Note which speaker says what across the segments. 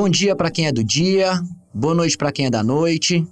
Speaker 1: Bom dia para quem é do dia, boa noite para quem é da noite.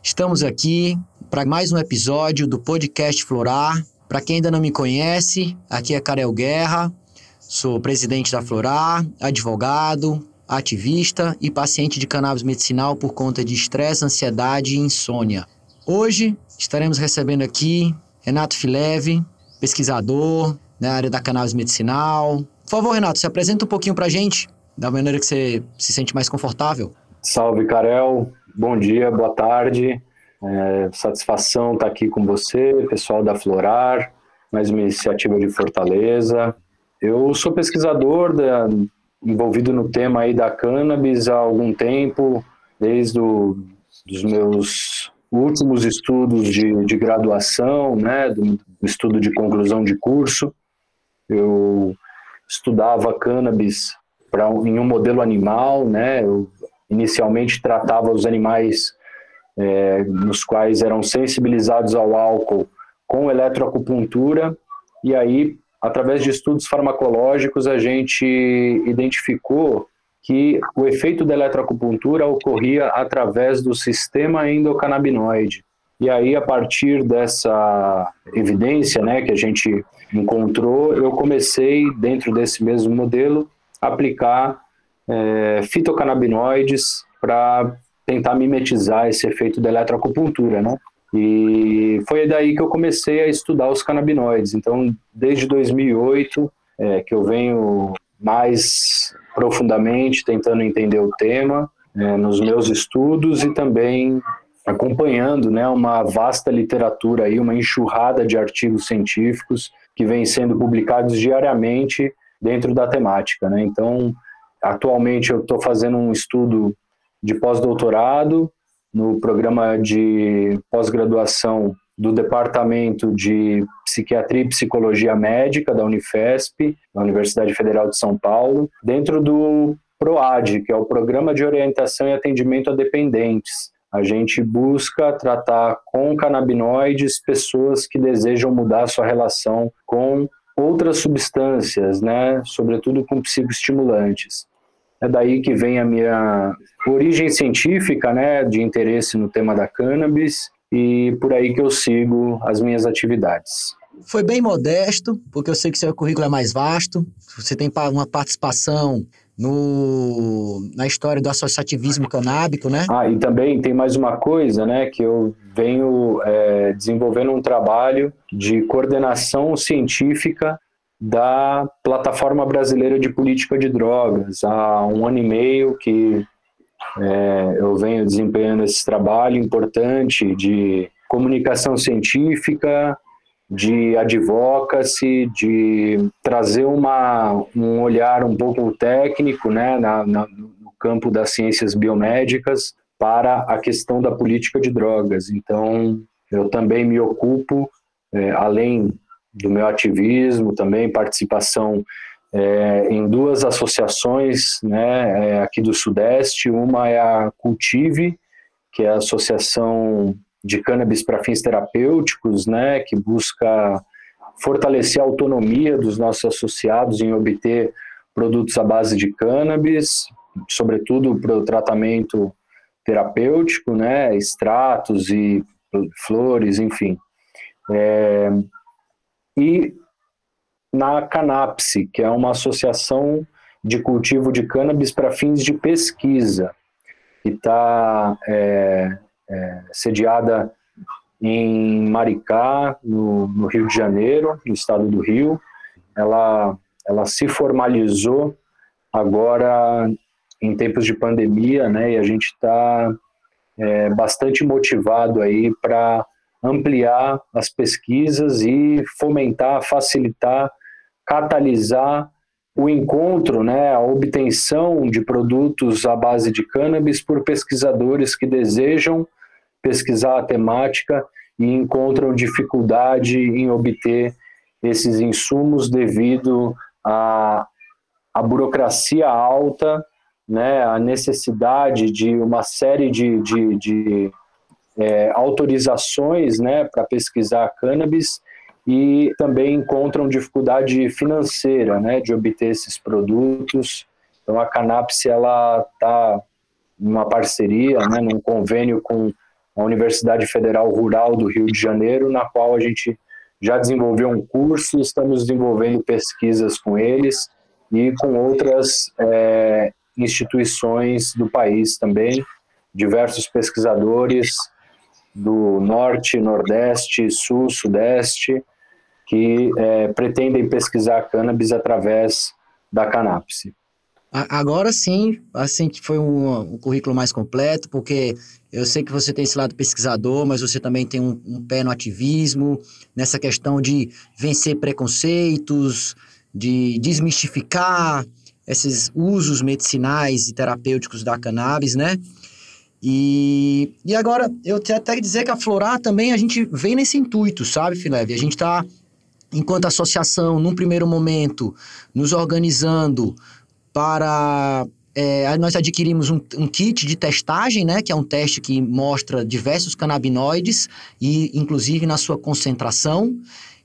Speaker 1: Estamos aqui para mais um episódio do podcast Florar. Para quem ainda não me conhece, aqui é Karel Guerra, sou presidente da Florar, advogado, ativista e paciente de cannabis medicinal por conta de estresse, ansiedade e insônia. Hoje estaremos recebendo aqui Renato Fileve, pesquisador na área da cannabis medicinal. Por favor, Renato, se apresenta um pouquinho para gente da maneira que você se sente mais confortável.
Speaker 2: Salve, Karel. Bom dia, boa tarde. É, satisfação estar aqui com você, pessoal da Florar, mais uma iniciativa de Fortaleza. Eu sou pesquisador da, envolvido no tema aí da cannabis há algum tempo, desde os meus últimos estudos de, de graduação, né, do estudo de conclusão de curso. Eu estudava cannabis para em um modelo animal, né? Eu inicialmente tratava os animais é, nos quais eram sensibilizados ao álcool com eletroacupuntura e aí através de estudos farmacológicos a gente identificou que o efeito da eletroacupuntura ocorria através do sistema endocannabinoide. E aí, a partir dessa evidência né, que a gente encontrou, eu comecei, dentro desse mesmo modelo, aplicar é, fitocannabinoides para tentar mimetizar esse efeito da eletroacupuntura, né? E foi daí que eu comecei a estudar os canabinoides. Então, desde 2008, é, que eu venho mais profundamente tentando entender o tema é, nos meus estudos e também acompanhando né, uma vasta literatura, aí, uma enxurrada de artigos científicos que vem sendo publicados diariamente dentro da temática. Né? Então, atualmente eu estou fazendo um estudo de pós-doutorado no programa de pós-graduação do Departamento de Psiquiatria e Psicologia Médica da Unifesp, da Universidade Federal de São Paulo, dentro do PROAD, que é o Programa de Orientação e Atendimento a Dependentes. A gente busca tratar com canabinoides pessoas que desejam mudar sua relação com outras substâncias, né, sobretudo com psicoestimulantes. É daí que vem a minha origem científica, né, de interesse no tema da cannabis e por aí que eu sigo as minhas atividades.
Speaker 1: Foi bem modesto, porque eu sei que seu currículo é mais vasto. Você tem uma participação no, na história do associativismo canábico, né?
Speaker 2: Ah, e também tem mais uma coisa, né, que eu venho é, desenvolvendo um trabalho de coordenação científica da Plataforma Brasileira de Política de Drogas. Há um ano e meio que é, eu venho desempenhando esse trabalho importante de comunicação científica, de advocacy, de trazer uma, um olhar um pouco técnico né, na, na, no campo das ciências biomédicas para a questão da política de drogas. Então, eu também me ocupo, é, além do meu ativismo, também participação é, em duas associações né, é, aqui do Sudeste. Uma é a Cultive, que é a Associação de cannabis para fins terapêuticos, né, que busca fortalecer a autonomia dos nossos associados em obter produtos à base de cannabis, sobretudo para o tratamento terapêutico, né, extratos e flores, enfim. É, e na Canapse, que é uma associação de cultivo de cannabis para fins de pesquisa, que está é, é, sediada em Maricá, no, no, Rio de Janeiro, no estado do Rio. Ela, ela se formalizou agora em tempos de pandemia, né? E a gente está é, bastante motivado aí para ampliar as pesquisas e fomentar, facilitar, catalisar o encontro, né, a obtenção de produtos à base de cannabis por pesquisadores que desejam pesquisar a temática e encontram dificuldade em obter esses insumos devido à, à burocracia alta, né, a necessidade de uma série de, de, de é, autorizações né, para pesquisar cannabis e também encontram dificuldade financeira né, de obter esses produtos. Então a Canapse ela está numa parceria, né, num convênio com a Universidade Federal Rural do Rio de Janeiro, na qual a gente já desenvolveu um curso, estamos desenvolvendo pesquisas com eles e com outras é, instituições do país também, diversos pesquisadores do norte, nordeste, sul, sudeste, que é, pretendem pesquisar cannabis através da Canapse.
Speaker 1: Agora sim, assim que foi um, um, currículo mais completo, porque eu sei que você tem esse lado pesquisador, mas você também tem um, um pé no ativismo, nessa questão de vencer preconceitos, de desmistificar esses usos medicinais e terapêuticos da cannabis, né? E, e agora, eu tenho até que dizer que a Florar também a gente vem nesse intuito, sabe, Fileve? A gente está, enquanto associação, num primeiro momento, nos organizando para. É, nós adquirimos um, um, kit de testagem, né, que é um teste que mostra diversos canabinoides e, inclusive, na sua concentração.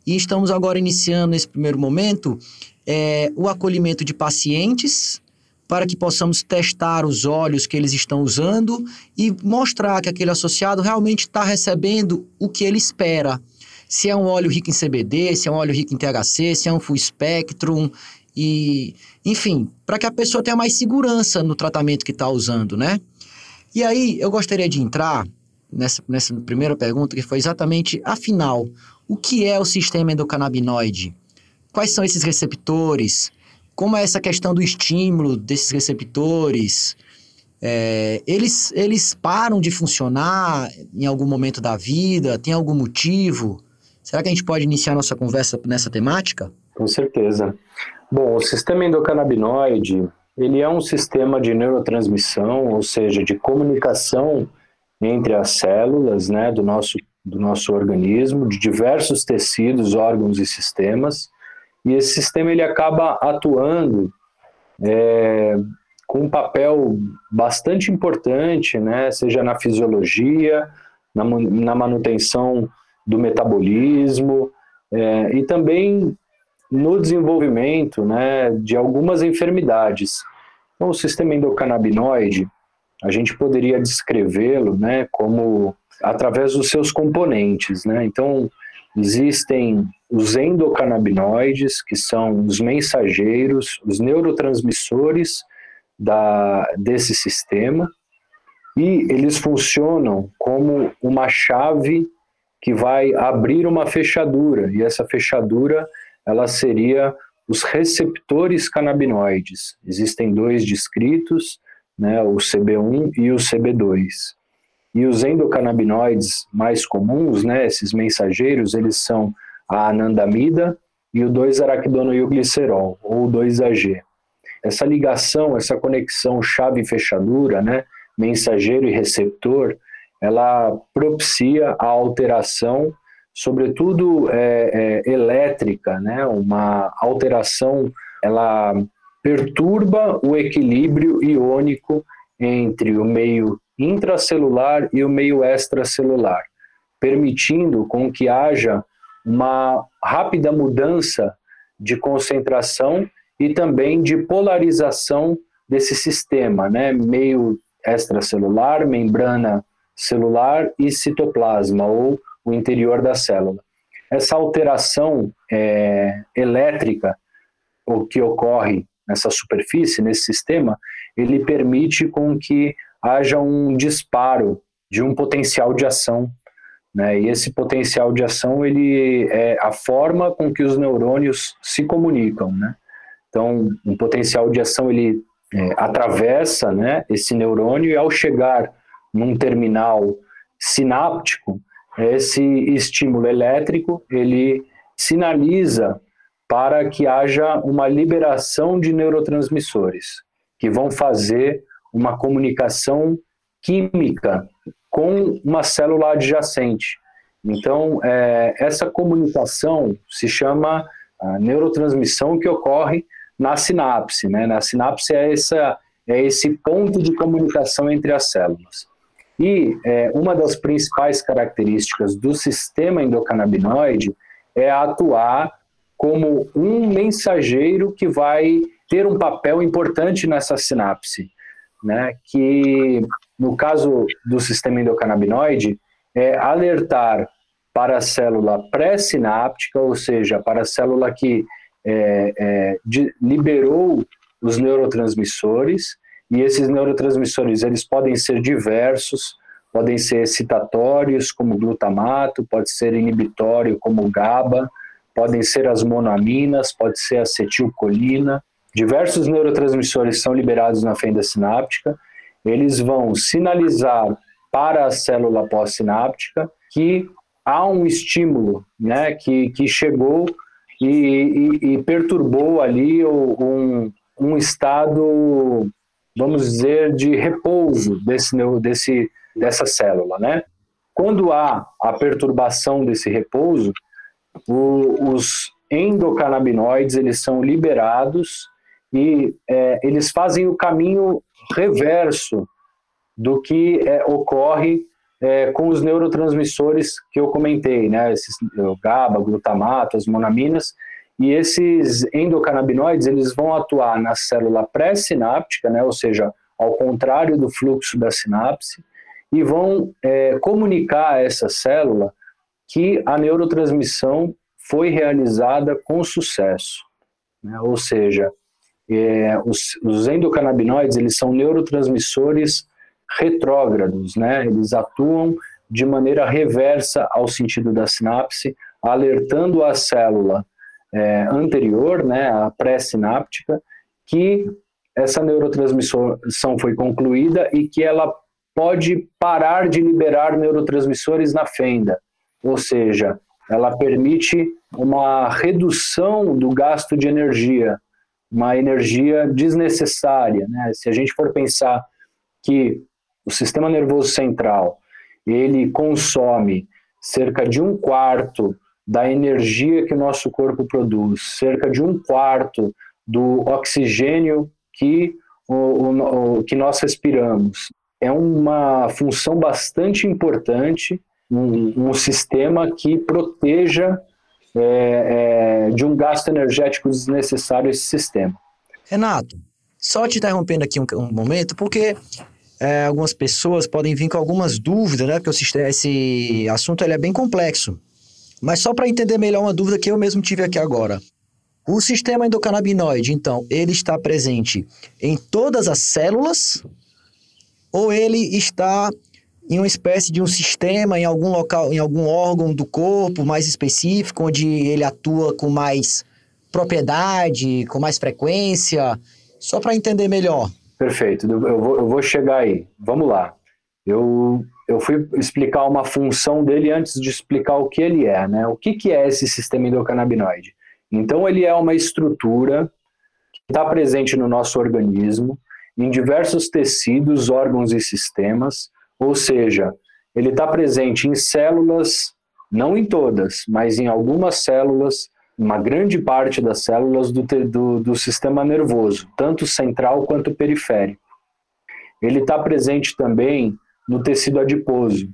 Speaker 1: E estamos agora iniciando, nesse primeiro momento, é, o acolhimento de pacientes para que possamos testar os óleos que eles estão usando e mostrar que aquele associado realmente está recebendo o que ele espera. Se é um óleo rico em CBD, se é um óleo rico em THC, se é um full spectrum e, enfim, para que a pessoa tenha mais segurança no tratamento que está usando, né? E aí eu gostaria de entrar nessa, nessa primeira pergunta que foi exatamente, afinal, o que é o sistema endocannabinoide? Quais são esses receptores? como é essa questão do estímulo desses receptores, é, eles, eles param de funcionar em algum momento da vida? Tem algum motivo? Será que a gente pode iniciar nossa conversa nessa temática?
Speaker 2: Com certeza. Bom, o sistema endocannabinoide, ele é um sistema de neurotransmissão, ou seja, de comunicação entre as células né, do, nosso, do nosso organismo, de diversos tecidos, órgãos e sistemas, e esse sistema ele acaba atuando é, com um papel bastante importante, né, seja na fisiologia, na, na manutenção do metabolismo é, e também no desenvolvimento né, de algumas enfermidades. Então, o sistema endocannabinoide, a gente poderia descrevê-lo né, como através dos seus componentes. Né? Então, existem os endocannabinoides, que são os mensageiros, os neurotransmissores da, desse sistema, e eles funcionam como uma chave que vai abrir uma fechadura, e essa fechadura ela seria os receptores canabinoides. Existem dois descritos, né, o CB1 e o CB2. E os endocannabinoides mais comuns, né, esses mensageiros, eles são a anandamida e o 2-araquidonoilglicerol, ou 2-AG. Essa ligação, essa conexão chave-fechadura, né, mensageiro e receptor, ela propicia a alteração, sobretudo é, é, elétrica, né, uma alteração, ela perturba o equilíbrio iônico entre o meio intracelular e o meio extracelular, permitindo com que haja uma rápida mudança de concentração e também de polarização desse sistema, né? meio extracelular, membrana celular e citoplasma, ou o interior da célula. Essa alteração é, elétrica o que ocorre nessa superfície, nesse sistema, ele permite com que haja um disparo de um potencial de ação né? E esse potencial de ação ele é a forma com que os neurônios se comunicam. Né? Então, um potencial de ação ele é, atravessa né, esse neurônio e ao chegar num terminal sináptico, esse estímulo elétrico ele sinaliza para que haja uma liberação de neurotransmissores que vão fazer uma comunicação química com uma célula adjacente. Então, é, essa comunicação se chama neurotransmissão que ocorre na sinapse. Né? Na sinapse é, essa, é esse ponto de comunicação entre as células. E é, uma das principais características do sistema endocannabinoide é atuar como um mensageiro que vai ter um papel importante nessa sinapse, né? Que no caso do sistema endocannabinoide é alertar para a célula pré-sináptica, ou seja, para a célula que é, é, de, liberou os neurotransmissores, e esses neurotransmissores eles podem ser diversos, podem ser excitatórios, como glutamato, pode ser inibitório, como GABA, podem ser as monoaminas, pode ser acetilcolina. Diversos neurotransmissores são liberados na fenda sináptica, eles vão sinalizar para a célula pós-sináptica que há um estímulo né, que, que chegou e, e, e perturbou ali um, um estado, vamos dizer, de repouso desse, desse, dessa célula. Né? Quando há a perturbação desse repouso, o, os endocannabinoides eles são liberados e é, eles fazem o caminho reverso do que é, ocorre é, com os neurotransmissores que eu comentei, né? Esses, o GABA, glutamato, as monaminas, e esses endocannabinoides eles vão atuar na célula pré-sináptica, né? Ou seja, ao contrário do fluxo da sinapse, e vão é, comunicar a essa célula que a neurotransmissão foi realizada com sucesso. Né? Ou seja, é, os, os endocannabinoides eles são neurotransmissores retrógrados, né? Eles atuam de maneira reversa ao sentido da sinapse, alertando a célula é, anterior, né, a pré-sináptica, que essa neurotransmissão foi concluída e que ela pode parar de liberar neurotransmissores na fenda, ou seja, ela permite uma redução do gasto de energia, uma energia desnecessária. Né? Se a gente for pensar que o sistema nervoso central ele consome cerca de um quarto da energia que o nosso corpo produz, cerca de um quarto do oxigênio que, o, o, o que nós respiramos. É uma função bastante importante, um, um sistema que proteja é, é, de um gasto energético desnecessário esse sistema.
Speaker 1: Renato, só te interrompendo aqui um, um momento, porque é, algumas pessoas podem vir com algumas dúvidas, né? Porque esse assunto ele é bem complexo. Mas só para entender melhor uma dúvida que eu mesmo tive aqui agora. O sistema endocannabinoide, então, ele está presente em todas as células ou ele está em uma espécie de um sistema, em algum local, em algum órgão do corpo mais específico, onde ele atua com mais propriedade, com mais frequência? Só para entender melhor.
Speaker 2: Perfeito, eu vou, eu vou chegar aí. Vamos lá. Eu, eu fui explicar uma função dele antes de explicar o que ele é, né? O que, que é esse sistema endocannabinoide? Então, ele é uma estrutura que está presente no nosso organismo, em diversos tecidos, órgãos e sistemas, ou seja, ele está presente em células, não em todas, mas em algumas células uma grande parte das células do, do, do sistema nervoso, tanto central quanto periférico. Ele está presente também no tecido adiposo,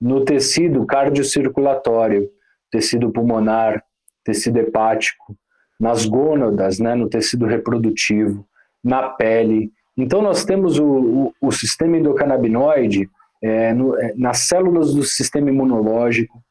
Speaker 2: no tecido cardiocirculatório, tecido pulmonar, tecido hepático, nas gônadas, né, no tecido reprodutivo, na pele. Então, nós temos o, o, o sistema endocannabinoide é, no, é, nas células do sistema imunológico,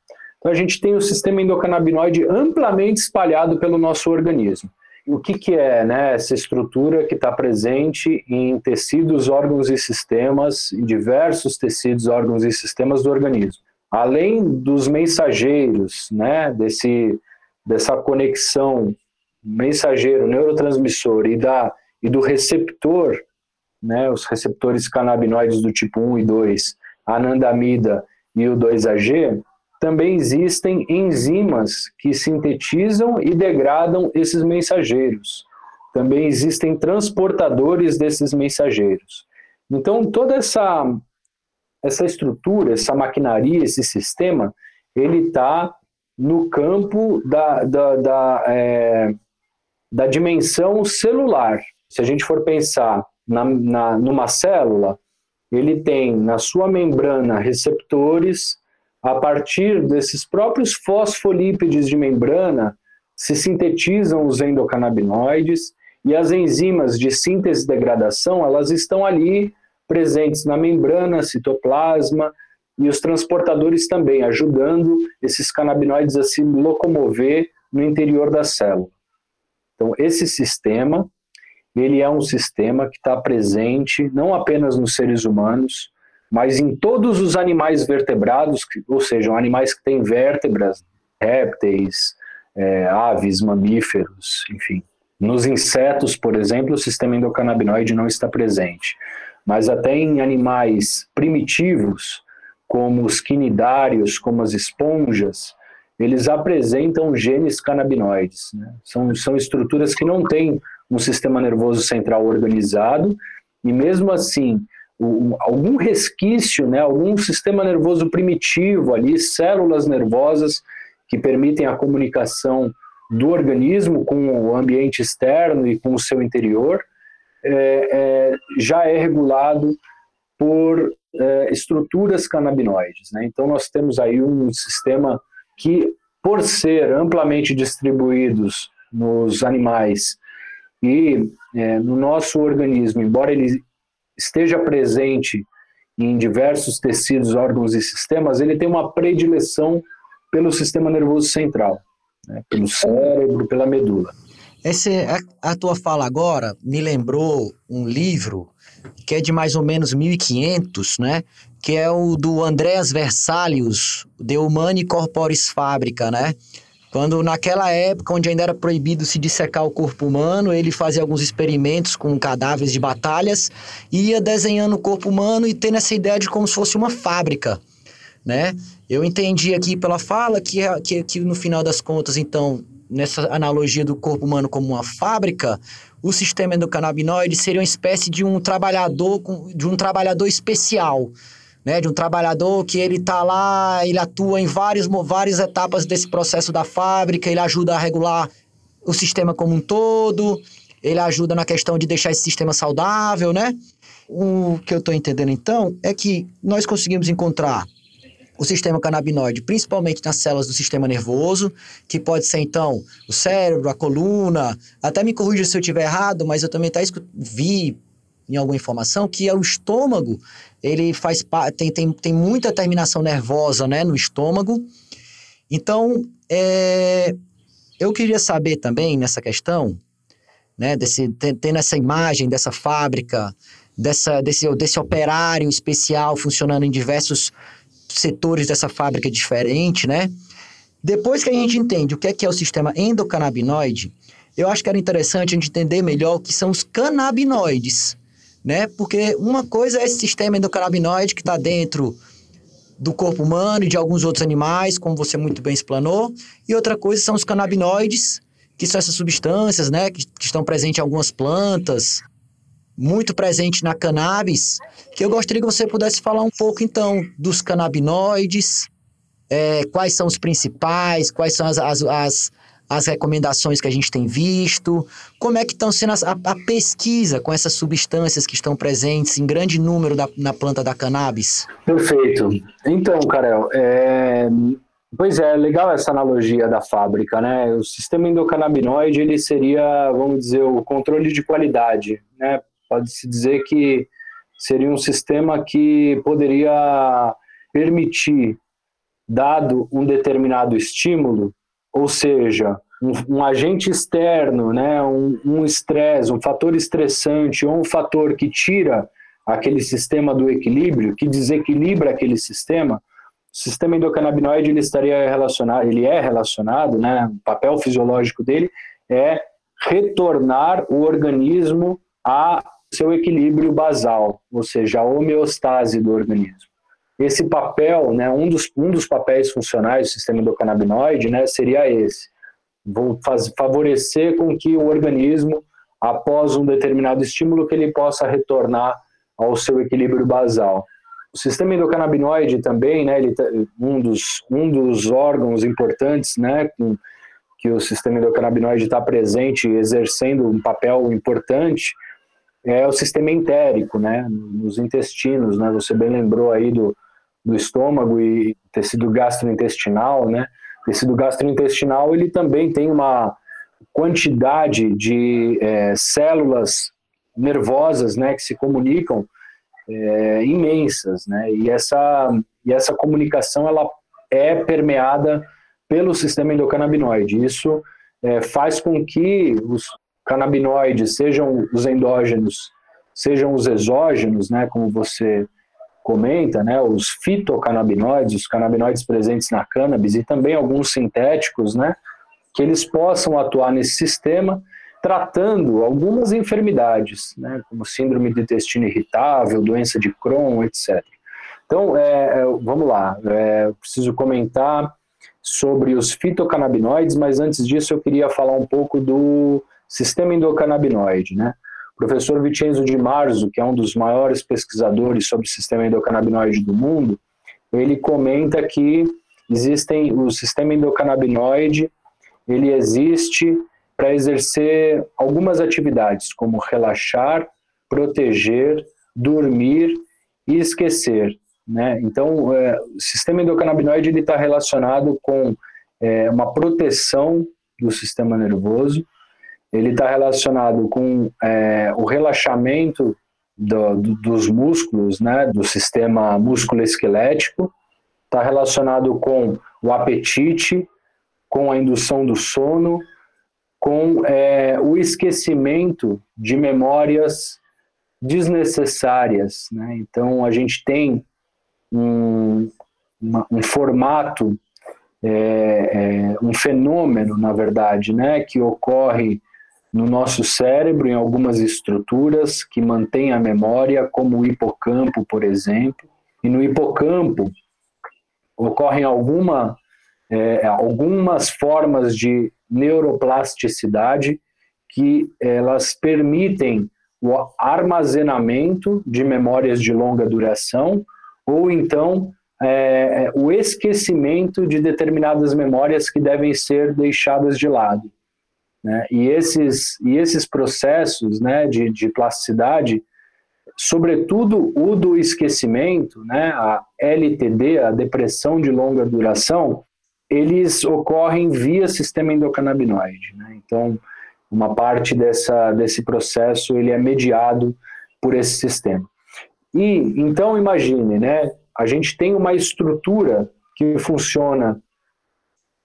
Speaker 2: então a gente tem o sistema endocannabinoide amplamente espalhado pelo nosso organismo. O que, que é né, essa estrutura que está presente em tecidos, órgãos e sistemas, em diversos tecidos, órgãos e sistemas do organismo? Além dos mensageiros, né, desse, dessa conexão mensageiro, neurotransmissor e, da, e do receptor, né, os receptores canabinoides do tipo 1 e 2, a anandamida e o 2-AG, também existem enzimas que sintetizam e degradam esses mensageiros. Também existem transportadores desses mensageiros. Então, toda essa, essa estrutura, essa maquinaria, esse sistema, ele está no campo da, da, da, é, da dimensão celular. Se a gente for pensar na, na, numa célula, ele tem na sua membrana receptores a partir desses próprios fosfolípides de membrana, se sintetizam os endocannabinoides E as enzimas de síntese e degradação, elas estão ali presentes na membrana, citoplasma e os transportadores também, ajudando esses canabinoides a se locomover no interior da célula. Então, esse sistema, ele é um sistema que está presente não apenas nos seres humanos, mas em todos os animais vertebrados, ou seja, animais que têm vértebras, répteis, é, aves, mamíferos, enfim. Nos insetos, por exemplo, o sistema endocannabinoide não está presente. Mas até em animais primitivos, como os quinidários, como as esponjas, eles apresentam genes canabinoides. Né? São, são estruturas que não têm um sistema nervoso central organizado, e mesmo assim, algum resquício, né, algum sistema nervoso primitivo ali, células nervosas que permitem a comunicação do organismo com o ambiente externo e com o seu interior, é, é, já é regulado por é, estruturas canabinoides. Né? Então, nós temos aí um sistema que, por ser amplamente distribuídos nos animais e é, no nosso organismo, embora ele esteja presente em diversos tecidos, órgãos e sistemas, ele tem uma predileção pelo sistema nervoso central, né, pelo cérebro, pela medula.
Speaker 1: Essa, a, a, tua fala agora me lembrou um livro que é de mais ou menos 1500, né? Que é o do Andreas Versalius, De Humani Corporis Fabrica, né? Quando naquela época, onde ainda era proibido se dissecar o corpo humano, ele fazia alguns experimentos com cadáveres de batalhas ia desenhando o corpo humano e tendo essa ideia de como se fosse uma fábrica, né? Eu entendi aqui pela fala que, que, que no final das contas, então, nessa analogia do corpo humano como uma fábrica, o sistema endocannabinoide seria uma espécie de um trabalhador, de um trabalhador especial, né, de um trabalhador que ele está lá, ele atua em várias, várias etapas desse processo da fábrica, ele ajuda a regular o sistema como um todo, ele ajuda na questão de deixar esse sistema saudável, né? O que eu estou entendendo então é que nós conseguimos encontrar o sistema canabinoide, principalmente nas células do sistema nervoso, que pode ser então o cérebro, a coluna, até me corrija se eu estiver errado, mas eu também tá, vi em alguma informação que é o estômago, ele faz tem, tem, tem muita terminação nervosa né, no estômago. Então, é, eu queria saber também nessa questão, né, desse, tendo essa imagem dessa fábrica, dessa, desse, desse operário especial funcionando em diversos setores dessa fábrica diferente, né? Depois que a gente entende o que é, que é o sistema endocannabinoide, eu acho que era interessante a gente entender melhor o que são os canabinoides né? Porque uma coisa é esse sistema endocannabinoide que está dentro do corpo humano e de alguns outros animais, como você muito bem explanou, e outra coisa são os canabinoides, que são essas substâncias, né, que, que estão presentes em algumas plantas, muito presente na cannabis, que eu gostaria que você pudesse falar um pouco, então, dos canabinoides, é, quais são os principais, quais são as, as, as as recomendações que a gente tem visto? Como é que estão sendo a, a pesquisa com essas substâncias que estão presentes em grande número da, na planta da cannabis?
Speaker 2: Perfeito. Então, Karel, é... Pois é, legal essa analogia da fábrica, né? O sistema endocannabinoide, ele seria, vamos dizer, o controle de qualidade, né? Pode-se dizer que seria um sistema que poderia permitir, dado um determinado estímulo, ou seja, um, um agente externo, né, um estresse, um, um fator estressante ou um fator que tira aquele sistema do equilíbrio, que desequilibra aquele sistema, o sistema endocannabinoide ele estaria relacionado, ele é relacionado, né, o papel fisiológico dele é retornar o organismo a seu equilíbrio basal, ou seja, a homeostase do organismo esse papel, né, um, dos, um dos papéis funcionais do sistema endocannabinoide né, seria esse. Vou faz, favorecer com que o organismo, após um determinado estímulo, que ele possa retornar ao seu equilíbrio basal. O sistema endocannabinoide também, né, ele, tá, um, dos, um dos órgãos importantes né, com, que o sistema endocannabinoide está presente, exercendo um papel importante, é o sistema entérico, né, nos intestinos, né, você bem lembrou aí do, do estômago e tecido gastrointestinal, né? O tecido gastrointestinal ele também tem uma quantidade de é, células nervosas né, que se comunicam é, imensas, né? E essa, e essa comunicação ela é permeada pelo sistema endocannabinoide. Isso é, faz com que os canabinoides, sejam os endógenos, sejam os exógenos, né, como você comenta, né, os fitocannabinoides, os canabinoides presentes na cannabis e também alguns sintéticos, né, que eles possam atuar nesse sistema tratando algumas enfermidades, né, como síndrome de intestino irritável, doença de Crohn, etc. Então, é, é, vamos lá, é, preciso comentar sobre os fitocannabinoides, mas antes disso eu queria falar um pouco do sistema endocannabinoide, né? O professor Vincenzo Di Marzo, que é um dos maiores pesquisadores sobre o sistema endocannabinoide do mundo, ele comenta que existem o sistema endocannabinoide, ele existe para exercer algumas atividades, como relaxar, proteger, dormir e esquecer. Né? Então, é, o sistema endocannabinoide está relacionado com é, uma proteção do sistema nervoso, ele está relacionado com é, o relaxamento do, do, dos músculos, né, do sistema músculo-esquelético, está relacionado com o apetite, com a indução do sono, com é, o esquecimento de memórias desnecessárias. Né? Então, a gente tem um, uma, um formato, é, é, um fenômeno, na verdade, né, que ocorre no nosso cérebro, em algumas estruturas que mantém a memória, como o hipocampo, por exemplo. E no hipocampo ocorrem alguma, é, algumas formas de neuroplasticidade que elas permitem o armazenamento de memórias de longa duração ou então é, é, o esquecimento de determinadas memórias que devem ser deixadas de lado. Né? E, esses, e esses processos né, de, de plasticidade, sobretudo o do esquecimento, né, a LTD, a depressão de longa duração, eles ocorrem via sistema endocannabinoide. Né? Então, uma parte dessa, desse processo ele é mediado por esse sistema. E então imagine, né? A gente tem uma estrutura que funciona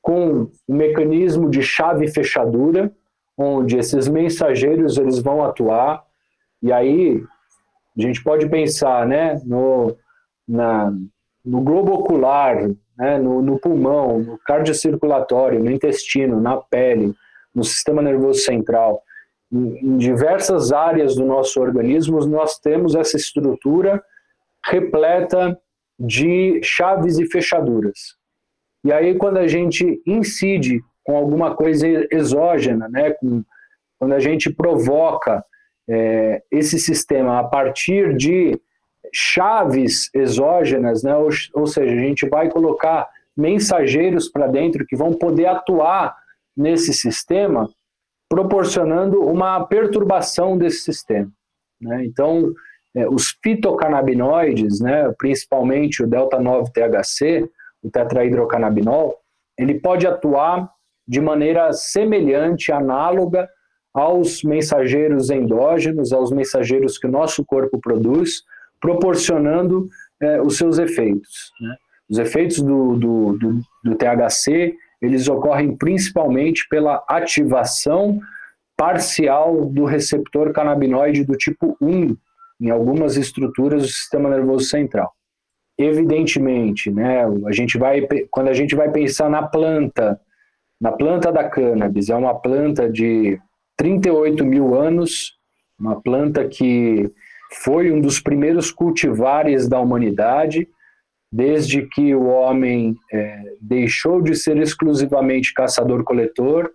Speaker 2: com um mecanismo de chave fechadura, onde esses mensageiros eles vão atuar. E aí a gente pode pensar, né, no, na, no globo ocular, né, no, no pulmão, no cardiocirculatório, no intestino, na pele, no sistema nervoso central. Em, em diversas áreas do nosso organismo, nós temos essa estrutura repleta de chaves e fechaduras. E aí, quando a gente incide com alguma coisa exógena, né, com, quando a gente provoca é, esse sistema a partir de chaves exógenas, né? ou, ou seja, a gente vai colocar mensageiros para dentro que vão poder atuar nesse sistema, proporcionando uma perturbação desse sistema. Né? Então, é, os fitocannabinoides, né, principalmente o delta-9-THC, o tetrahidrocannabinol, ele pode atuar de maneira semelhante, análoga aos mensageiros endógenos, aos mensageiros que o nosso corpo produz, proporcionando é, os seus efeitos. Né? Os efeitos do, do, do, do THC, eles ocorrem principalmente pela ativação parcial do receptor canabinoide do tipo 1 em algumas estruturas do sistema nervoso central. Evidentemente, né, a gente vai, quando a gente vai pensar na planta, na planta da cannabis, é uma planta de 38 mil anos, uma planta que foi um dos primeiros cultivares da humanidade, desde que o homem é, deixou de ser exclusivamente caçador-coletor,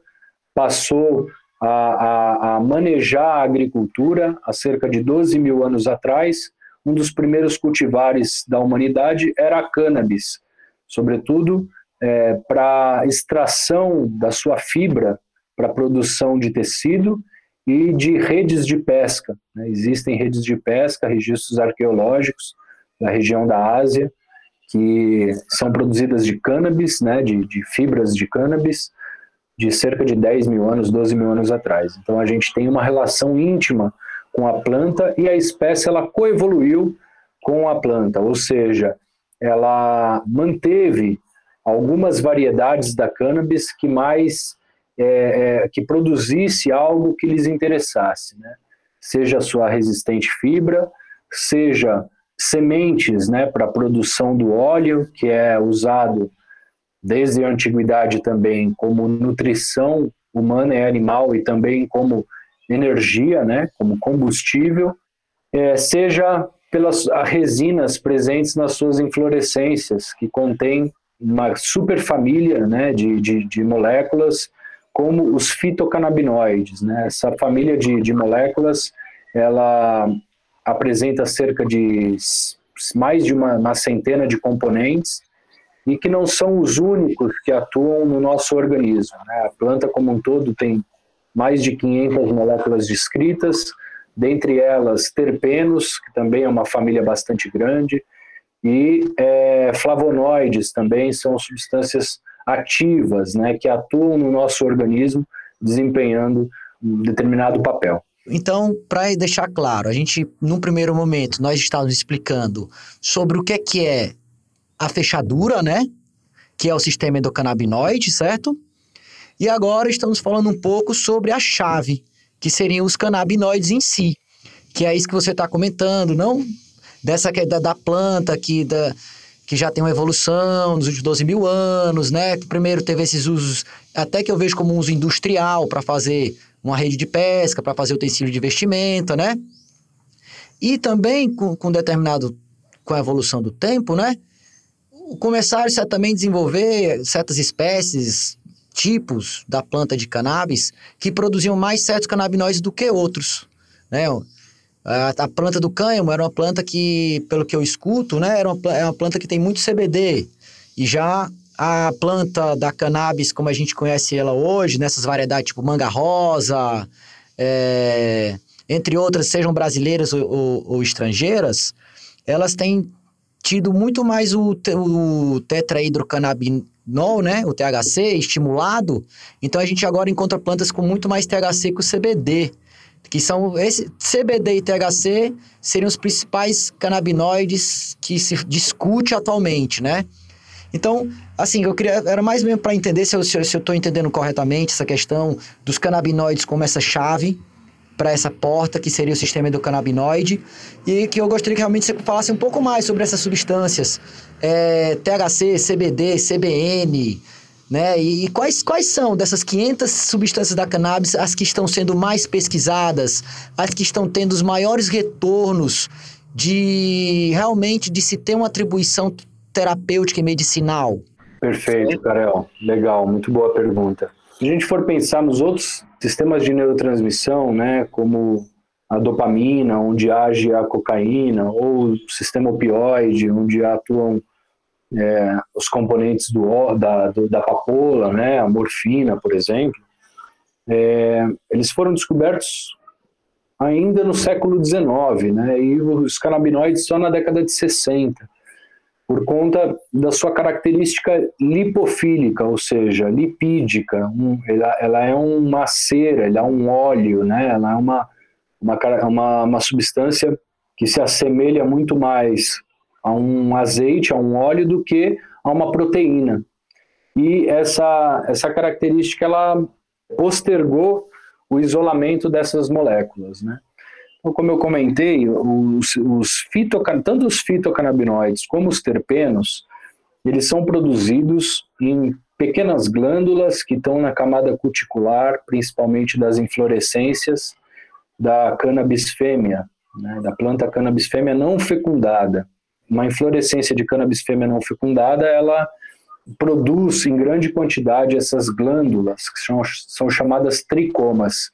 Speaker 2: passou a, a, a, manejar a agricultura há cerca de 12 mil anos atrás. Um dos primeiros cultivares da humanidade era a cannabis, sobretudo é, para extração da sua fibra para produção de tecido e de redes de pesca. Né? Existem redes de pesca, registros arqueológicos da região da Ásia, que são produzidas de cannabis, né? de, de fibras de cannabis, de cerca de 10 mil anos, 12 mil anos atrás. Então a gente tem uma relação íntima com a planta e a espécie ela coevoluiu com a planta, ou seja, ela manteve algumas variedades da cannabis que mais é, é, que produzisse algo que lhes interessasse, né? seja sua resistente fibra, seja sementes né, para a produção do óleo, que é usado desde a antiguidade também como nutrição humana e animal e também como energia, né, como combustível, é, seja pelas resinas presentes nas suas inflorescências, que contém uma superfamília né, de, de, de moléculas como os fitocannabinoides. Né? Essa família de, de moléculas ela apresenta cerca de mais de uma, uma centena de componentes e que não são os únicos que atuam no nosso organismo. Né? A planta como um todo tem mais de 500 moléculas descritas, dentre elas terpenos, que também é uma família bastante grande, e é, flavonoides também são substâncias ativas, né, que atuam no nosso organismo desempenhando um determinado papel.
Speaker 1: Então, para deixar claro, a gente, num primeiro momento, nós estávamos explicando sobre o que é que é a fechadura, né? Que é o sistema endocannabinoide, certo? E agora estamos falando um pouco sobre a chave, que seriam os canabinoides em si, que é isso que você está comentando, não dessa é da, da planta que da que já tem uma evolução nos últimos 12 mil anos, né? Primeiro teve esses usos, até que eu vejo como um uso industrial para fazer uma rede de pesca, para fazer utensílio de vestimenta, né? E também com, com determinado, com a evolução do tempo, né? Começaram-se a também desenvolver certas espécies, tipos da planta de cannabis que produziam mais certos canabinoides do que outros, né? A, a, planta do cânhamo era uma planta que, pelo que eu escuto, né, era uma, é uma planta que tem muito CBD. E já a planta da cannabis, como a gente conhece ela hoje, nessas variedades tipo manga rosa, é, entre outras, sejam brasileiras ou, ou, ou, estrangeiras, elas têm tido muito mais o, o tetrahidrocannabinol, né, o THC, estimulado. Então a gente agora encontra plantas com muito mais THC que o CBD, que são esse CBD e THC seriam os principais canabinoides que se discute atualmente, né? Então, assim, eu queria. Era mais mesmo para entender se eu estou se se entendendo corretamente essa questão dos canabinoides como essa chave para essa porta que seria o sistema do canabinoide e que eu gostaria que realmente você falasse um pouco mais sobre essas substâncias é, THC, CBD, CBN, né? E, e, quais, quais são dessas 500 substâncias da cannabis as que estão sendo mais pesquisadas, as que estão tendo os maiores retornos de realmente de se ter uma atribuição terapêutica e medicinal?
Speaker 2: Perfeito, Karel. Legal, muito boa pergunta. Se a gente for pensar nos outros sistemas de neurotransmissão, né, como a dopamina, onde age a cocaína, ou o sistema opioide, onde atuam é, os componentes do, da, do, da papoula, né, a morfina, por exemplo, é, eles foram descobertos ainda no século XIX, né, e os canabinoides só na década de 60 por conta da sua característica lipofílica, ou seja, lipídica. Um, ela, ela, é uma cera, ela é um óleo, né? ela é uma, uma, uma, uma substância que se assemelha muito mais a um azeite, a um óleo, do que a uma proteína. E essa, essa característica ela postergou o isolamento dessas moléculas. Né? Então, como eu comentei, os, os fitocan, tanto os fitocannabinoides como os terpenos, eles são produzidos em pequenas glândulas que estão na camada cuticular, principalmente das inflorescências da cannabis fêmea, né, da planta cannabis fêmea não fecundada. Uma inflorescência de cannabis fêmea não fecundada, ela produz em grande quantidade essas glândulas, que são, são chamadas tricomas.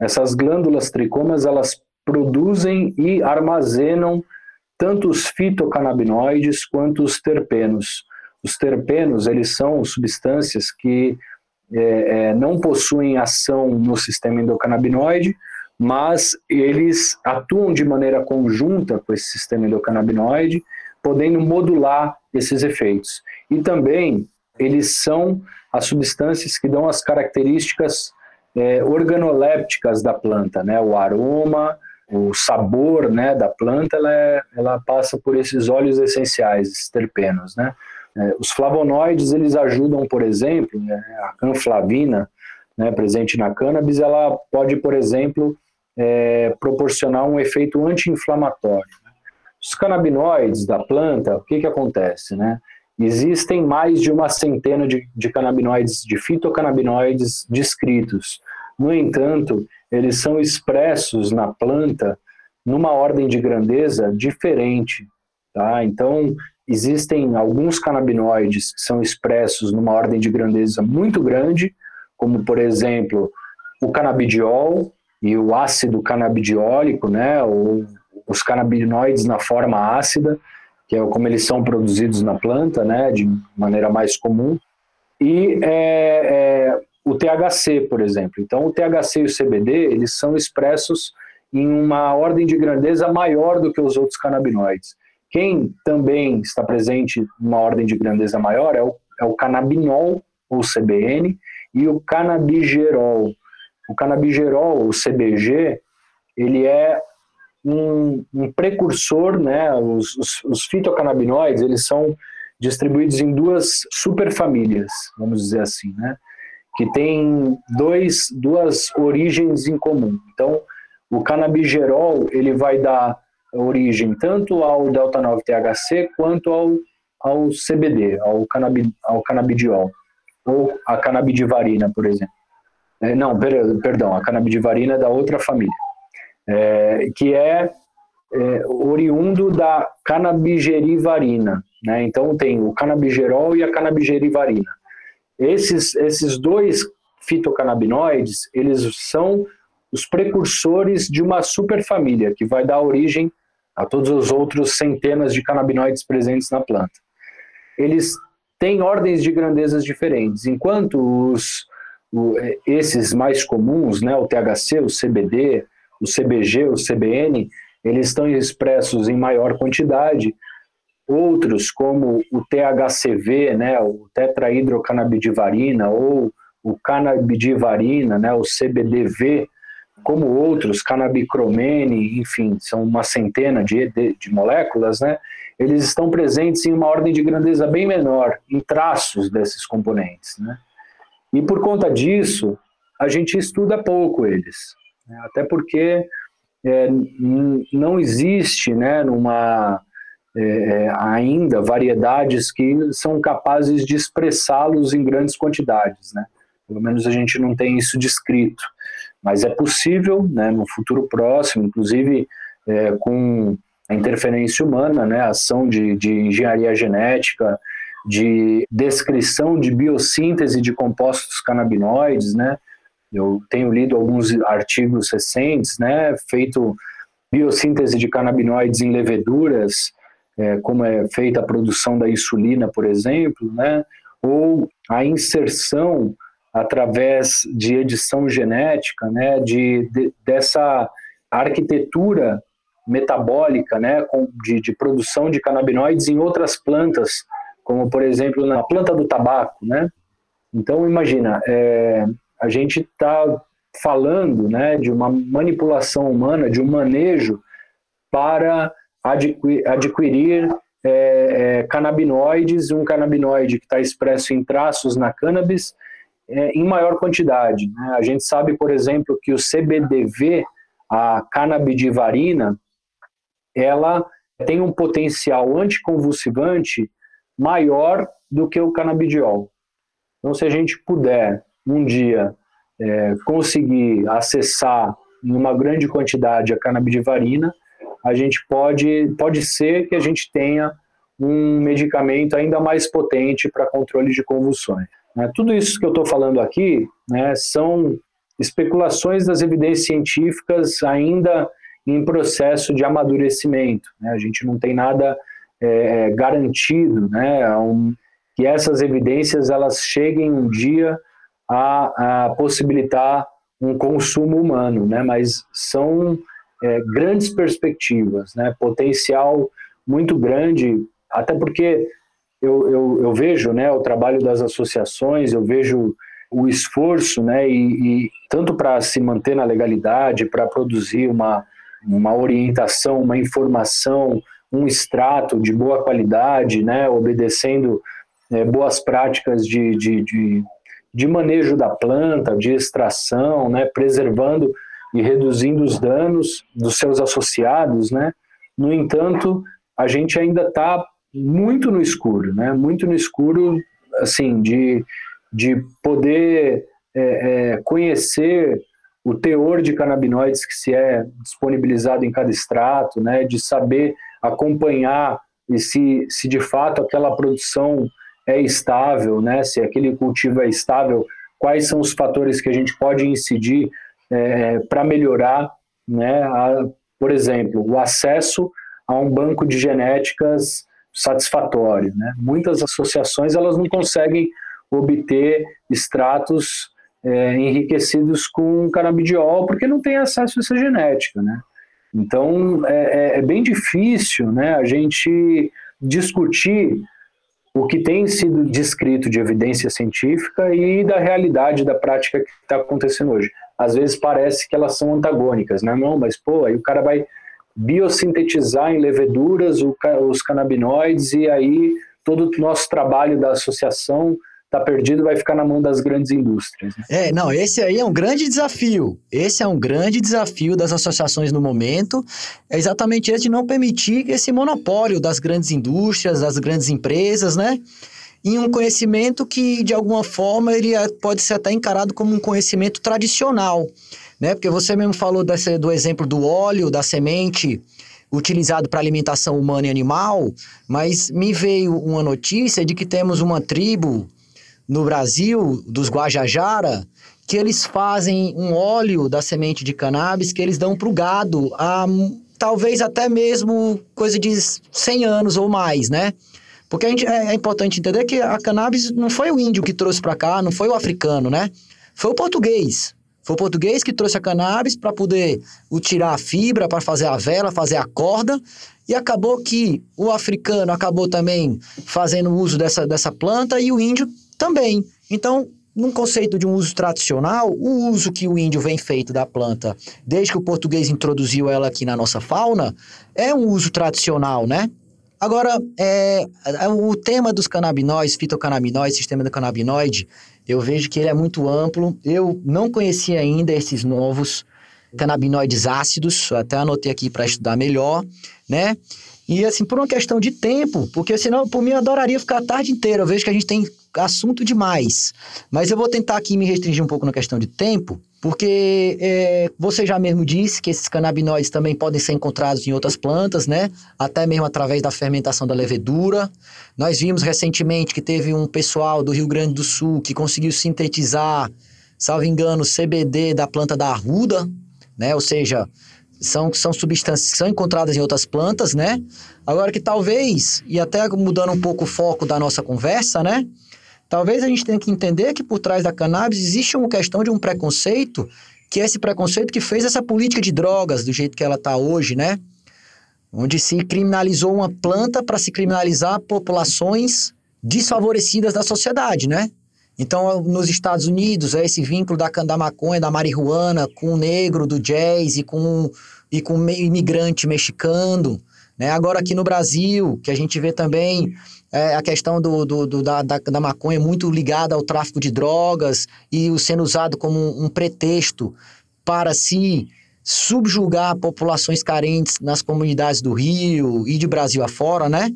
Speaker 2: Essas glândulas tricomas, elas produzem e armazenam tanto os fitocannabinoides quanto os terpenos. Os terpenos, eles são substâncias que é, é, não possuem ação no sistema endocannabinoide, mas eles atuam de maneira conjunta com esse sistema endocannabinoide, podendo modular esses efeitos. E também eles são as substâncias que dão as características é, organolépticas da planta, né? O aroma, o sabor, né, da planta, ela, é, ela passa por esses óleos essenciais, esses terpenos, né? É, os flavonoides, eles ajudam, por exemplo, né, a canflavina, né, presente na cannabis, ela pode, por exemplo, é, proporcionar um efeito anti-inflamatório. Os canabinoides da planta, o que, que acontece? Né? Existem mais de uma centena de, de canabinoides, de fitocannabinoides descritos. No entanto, eles são expressos na planta numa ordem de grandeza diferente. Tá? Então, existem alguns canabinoides que são expressos numa ordem de grandeza muito grande, como, por exemplo, o canabidiol e o ácido canabidiólico, né, ou os canabinoides na forma ácida, que é como eles são produzidos na planta, né, de maneira mais comum, e é, é, o THC, por exemplo. Então, o THC e o CBD, eles são expressos em uma ordem de grandeza maior do que os outros canabinoides. Quem também está presente em uma ordem de grandeza maior é o, é o canabinol, ou CBN, e o canabigerol. O canabigerol, o CBG, ele é um, um precursor, né? Os, os, os, fitocannabinoides, eles são distribuídos em duas superfamílias, vamos dizer assim, né? Que tem dois, duas origens em comum. Então, o canabigerol, ele vai dar origem tanto ao delta 9 THC quanto ao, ao CBD, ao, canab, ao canabidiol ou a canabidivarina, por exemplo. É, não, per, perdão, a canabidivarina é da outra família, é, que é, é, oriundo da canabigerivarina. Né? Então tem o canabigerol e a canabigerivarina. Esses, esses dois fitocannabinoides, eles são os precursores de uma superfamília que vai dar origem a todos os outros centenas de canabinoides presentes na planta. Eles têm ordens de grandezas diferentes. Enquanto os, o, esses mais comuns, né, o THC, o CBD, o CBG, o CBN, eles estão expressos em maior quantidade. Outros, como o THCV, né, o tetrahidrocannabidivarina, ou o cannabidivarina, né, o CBDV, como outros, cannabicromene, enfim, são uma centena de, de, de moléculas, né, eles estão presentes em uma ordem de grandeza bem menor, em traços desses componentes. Né? E por conta disso, a gente estuda pouco eles, né? até porque é, não existe né, numa, é, ainda variedades que são capazes de expressá-los em grandes quantidades. Né? Pelo menos a gente não tem isso descrito. Mas é possível, né, no futuro próximo, inclusive é, com a interferência humana, né, a ação de, de engenharia genética, de descrição de biossíntese de compostos canabinoides, né? Eu tenho lido alguns artigos recentes, né, feito biossíntese de canabinoides em leveduras, é, como é feita a produção da insulina, por exemplo, né, ou a inserção através de edição genética, né, de, de dessa arquitetura metabólica, né, de, de produção de canabinoides em outras plantas, como por exemplo na planta do tabaco, né? Então imagina, é, a gente está falando, né, de uma manipulação humana, de um manejo para adquirir, adquirir é, é, canabinoides, um canabinoide que está expresso em traços na cannabis é, em maior quantidade. Né? A gente sabe, por exemplo, que o CBDV, a canabidivarina, ela tem um potencial anticonvulsivante maior do que o canabidiol. Então, se a gente puder um dia é, conseguir acessar em uma grande quantidade a canabidivarina, a gente pode, pode ser que a gente tenha um medicamento ainda mais potente para controle de convulsões. Né? Tudo isso que eu estou falando aqui né, são especulações das evidências científicas ainda em processo de amadurecimento. Né? A gente não tem nada é, é, garantido né? Um, que essas evidências elas cheguem um dia a, a possibilitar um consumo humano, né? mas são é, grandes perspectivas, né? potencial muito grande, até porque eu, eu, eu vejo né, o trabalho das associações, eu vejo o esforço, né, e, e tanto para se manter na legalidade, para produzir uma, uma orientação, uma informação, um extrato de boa qualidade, né, obedecendo é, boas práticas de, de, de, de, manejo da planta, de extração, né, preservando e reduzindo os danos dos seus associados. Né. No entanto, a gente ainda está muito no escuro, né, muito no escuro, assim, de, de poder é, é, conhecer o teor de canabinoides que se é disponibilizado em cada extrato, né, de saber acompanhar e se, se de fato aquela produção é estável, né, se aquele cultivo é estável, quais são os fatores que a gente pode incidir é, para melhorar, né, a, por exemplo, o acesso a um banco de genéticas satisfatório. Né? Muitas associações elas não conseguem obter extratos é, enriquecidos com canabidiol porque não tem acesso a essa genética, né? Então é, é, é bem difícil, né, a gente discutir o que tem sido descrito de evidência científica e da realidade da prática que está acontecendo hoje. Às vezes parece que elas são antagônicas, né? Não, mas pô, aí o cara vai biosintetizar em leveduras os canabinoides e aí todo o nosso trabalho da associação está perdido vai ficar na mão das grandes indústrias. Né?
Speaker 1: É, não, esse aí é um grande desafio. Esse é um grande desafio das associações no momento. É exatamente esse de não permitir esse monopólio das grandes indústrias, das grandes empresas, né? Em um conhecimento que, de alguma forma, ele é, pode ser até encarado como um conhecimento tradicional, né? Porque você mesmo falou desse, do exemplo do óleo, da semente, utilizado para alimentação humana e animal, mas me veio uma notícia de que temos uma tribo no Brasil, dos Guajajara, que eles fazem um óleo da semente de cannabis que eles dão para o gado há talvez até mesmo coisa de 100 anos ou mais, né? Porque a gente, é, é importante entender que a cannabis não foi o índio que trouxe para cá, não foi o africano, né? Foi o português. Foi o português que trouxe a cannabis para poder tirar a fibra, para fazer a vela, fazer a corda. E acabou que o africano acabou também fazendo uso dessa, dessa planta e o índio também. Então, num conceito de um uso tradicional, o uso que o índio vem feito da planta, desde que o português introduziu ela aqui na nossa fauna, é um uso tradicional, né? Agora, é, é o tema dos canabinóides, fitocannabinóides, sistema do canabinoide, eu vejo que ele é muito amplo. Eu não conhecia ainda esses novos canabinoides ácidos, até anotei aqui para estudar melhor, né? E assim, por uma questão de tempo, porque senão, por mim, eu adoraria ficar a tarde inteira. Eu vejo que a gente tem assunto demais. Mas eu vou tentar aqui me restringir um pouco na questão de tempo, porque é, você já mesmo disse que esses canabinoides também podem ser encontrados em outras plantas, né? Até mesmo através da fermentação da levedura. Nós vimos recentemente que teve um pessoal do Rio Grande do Sul que conseguiu sintetizar, salvo engano, CBD da planta da arruda, né? Ou seja, são, são substâncias que são encontradas em outras plantas, né? Agora que talvez, e até mudando um pouco o foco da nossa conversa, né? Talvez a gente tenha que entender que por trás da cannabis existe uma questão de um preconceito, que é esse preconceito que fez essa política de drogas do jeito que ela está hoje, né? Onde se criminalizou uma planta para se criminalizar populações desfavorecidas da sociedade, né? Então, nos Estados Unidos, é esse vínculo da, da maconha, da marihuana, com o negro, do jazz e com, e com o imigrante mexicano. Né? Agora, aqui no Brasil, que a gente vê também é, a questão do, do, do da, da, da, maconha muito ligada ao tráfico de drogas e o sendo usado como um, um pretexto para se subjugar populações carentes nas comunidades do Rio e de Brasil afora, né?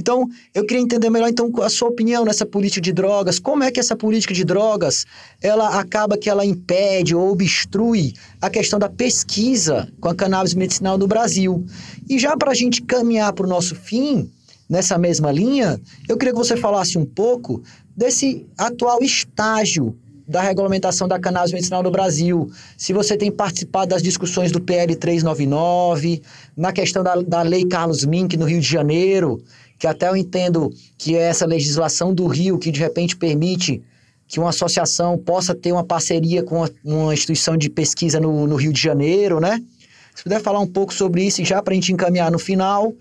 Speaker 1: Então, eu queria entender melhor então a sua opinião nessa política de drogas. Como é que essa política de drogas, ela acaba que ela impede ou obstrui a questão da pesquisa com a cannabis medicinal no Brasil? E já para a gente caminhar para o nosso fim, nessa mesma linha, eu queria que você falasse um pouco desse atual estágio da regulamentação da cannabis medicinal no Brasil, se você tem participado das discussões do PL 399, na questão da, da Lei Carlos Mink no Rio de Janeiro, que até eu entendo que é essa legislação do Rio que de repente permite que uma associação possa ter uma parceria com uma, instituição de pesquisa no, no, Rio de Janeiro, né? Se puder falar um pouco sobre isso, já para a gente encaminhar no final,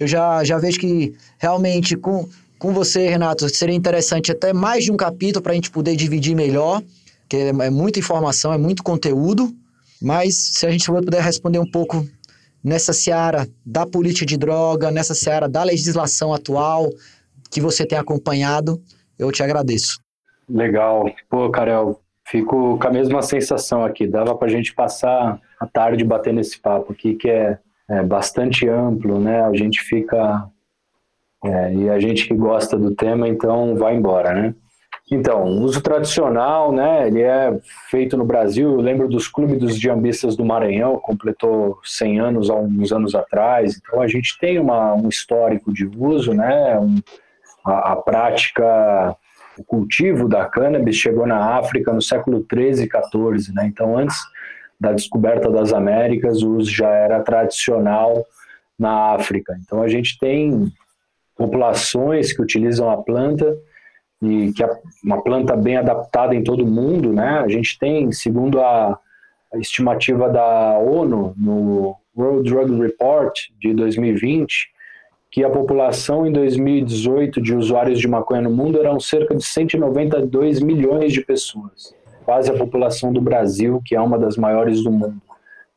Speaker 1: eu já, já vejo que realmente com com você, Renato, seria interessante até mais de um capítulo para a gente poder dividir melhor, que é, é muita informação, é muito conteúdo, mas se a gente puder responder um pouco nessa seara da política de droga, nessa seara da legislação atual que você tem acompanhado, eu te agradeço.
Speaker 2: Legal. Pô, Karel, fico com a mesma sensação aqui. Dava para a gente passar a tarde batendo esse papo aqui, que é, é bastante amplo, né? A gente fica. É, e a gente que gosta do tema, então vai embora, né? Então, uso tradicional, né, ele é feito no Brasil, eu lembro dos clubes dos diambistas do Maranhão, completou 100 anos há uns anos atrás, então a gente tem uma, um histórico de uso, né, um, a, a, prática, o cultivo da cannabis chegou na África no século 13 e 14, né, então antes da descoberta das Américas, o uso já era tradicional na África, então a gente tem populações que utilizam a planta, e que é uma planta bem adaptada em todo o mundo, né? A gente tem, segundo a, estimativa da ONU no World Drug Report de 2020, que a população em 2018 de usuários de maconha no mundo eram cerca de 192 milhões de pessoas, quase a população do Brasil, que é uma das maiores do mundo.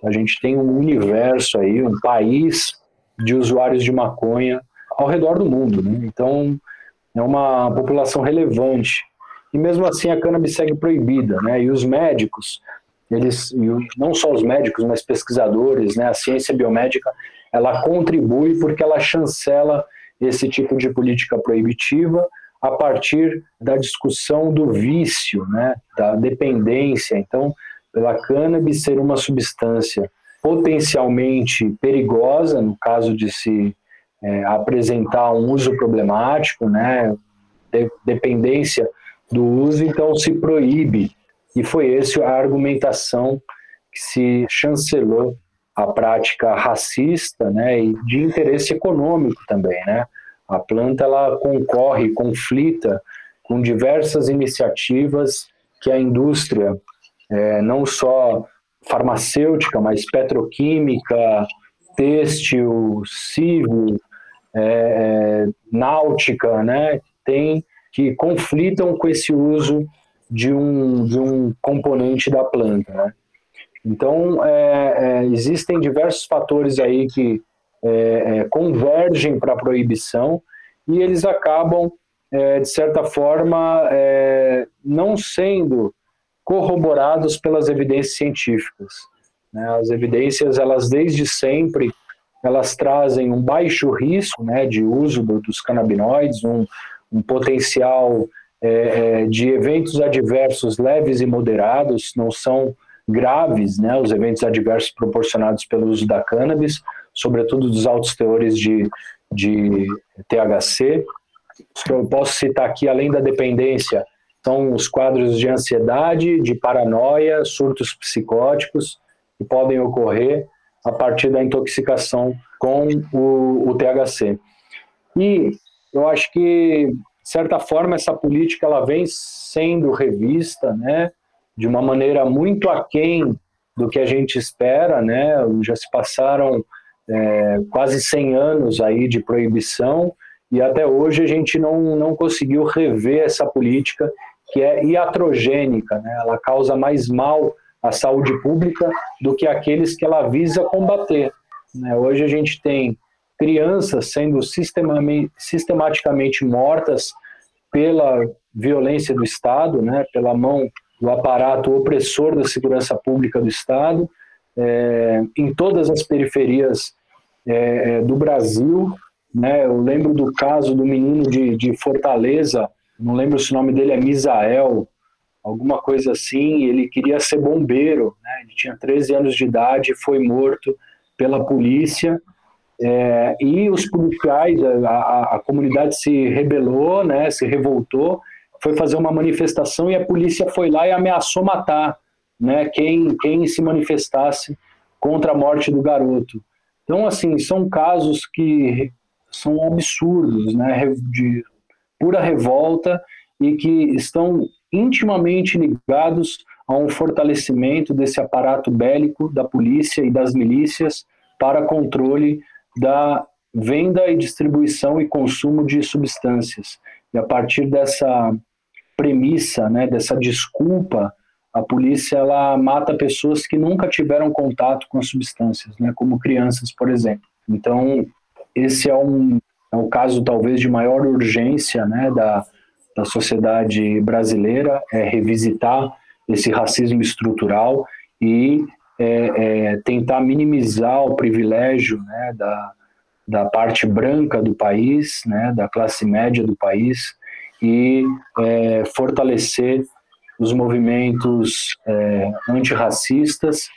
Speaker 2: A gente tem um universo aí, um país de usuários de maconha ao redor do mundo, né? Então, é uma população relevante. E mesmo assim a cannabis segue proibida, né? E os médicos, eles, não só os médicos, mas pesquisadores, né? A ciência biomédica, ela contribui porque ela chancela esse tipo de política proibitiva a partir da discussão do vício, né? Da dependência. Então, pela cannabis ser uma substância potencialmente perigosa, no caso de se é, apresentar um uso problemático, né, de, dependência do uso, então se proíbe. E foi essa a argumentação que se chancelou a prática racista, né, e de interesse econômico também, né. A planta ela concorre, conflita com diversas iniciativas que a indústria, é, não só farmacêutica, mas petroquímica, têxtil, civil, é, é, náutica, né, tem que conflitam com esse uso de um, de um componente da planta. Né? Então, é, é existem diversos fatores aí que é, é, convergem para a proibição e eles acabam, de certa forma, não sendo corroborados pelas evidências científicas. Né? As evidências, elas desde sempre elas trazem um baixo risco né, de uso do, dos canabinoides, um, um potencial é, é, de eventos adversos leves e moderados, não são graves né, os eventos adversos proporcionados pelo uso da cannabis, sobretudo dos altos teores de, de THC. Eu posso citar aqui, além da dependência, são os quadros de ansiedade, de paranoia, surtos psicóticos que podem ocorrer a partir da intoxicação com o, o THC. E eu acho que, de certa forma, essa política ela vem sendo revista, né, de uma maneira muito aquém do que a gente espera, né, já se passaram é, quase 100 anos aí de proibição e até hoje a gente não, não conseguiu rever essa política que é iatrogênica, né, ela causa mais mal a saúde pública do que aqueles que ela visa combater. Né? Hoje a gente tem crianças sendo sistematicamente mortas pela violência do Estado, né? pela mão do aparato opressor da segurança pública do Estado, é, em todas as periferias é, é do Brasil. Né? Eu lembro do caso do menino de, de Fortaleza, não lembro se o nome dele é Misael, alguma coisa assim. Ele queria ser bombeiro, né? ele tinha 13 anos de idade, foi morto pela polícia. É, e os policiais, a, a, a, comunidade se rebelou, né, se revoltou, foi fazer uma manifestação e a polícia foi lá e ameaçou matar né, quem, quem se manifestasse contra a morte do garoto. Então, assim, são casos que são absurdos, né, de pura revolta e que estão intimamente ligados a um fortalecimento desse aparato bélico da polícia e das milícias para controle da venda e distribuição e consumo de substâncias. E a partir dessa premissa, né, dessa desculpa, a polícia ela mata pessoas que nunca tiveram contato com as substâncias, né, como crianças, por exemplo. Então, esse é um é o caso talvez de maior urgência, né, da, da sociedade brasileira, é revisitar esse racismo estrutural e é, é, tentar minimizar o privilégio né, da, da parte branca do país, né, da classe média do país, e é, fortalecer os movimentos é, antirracistas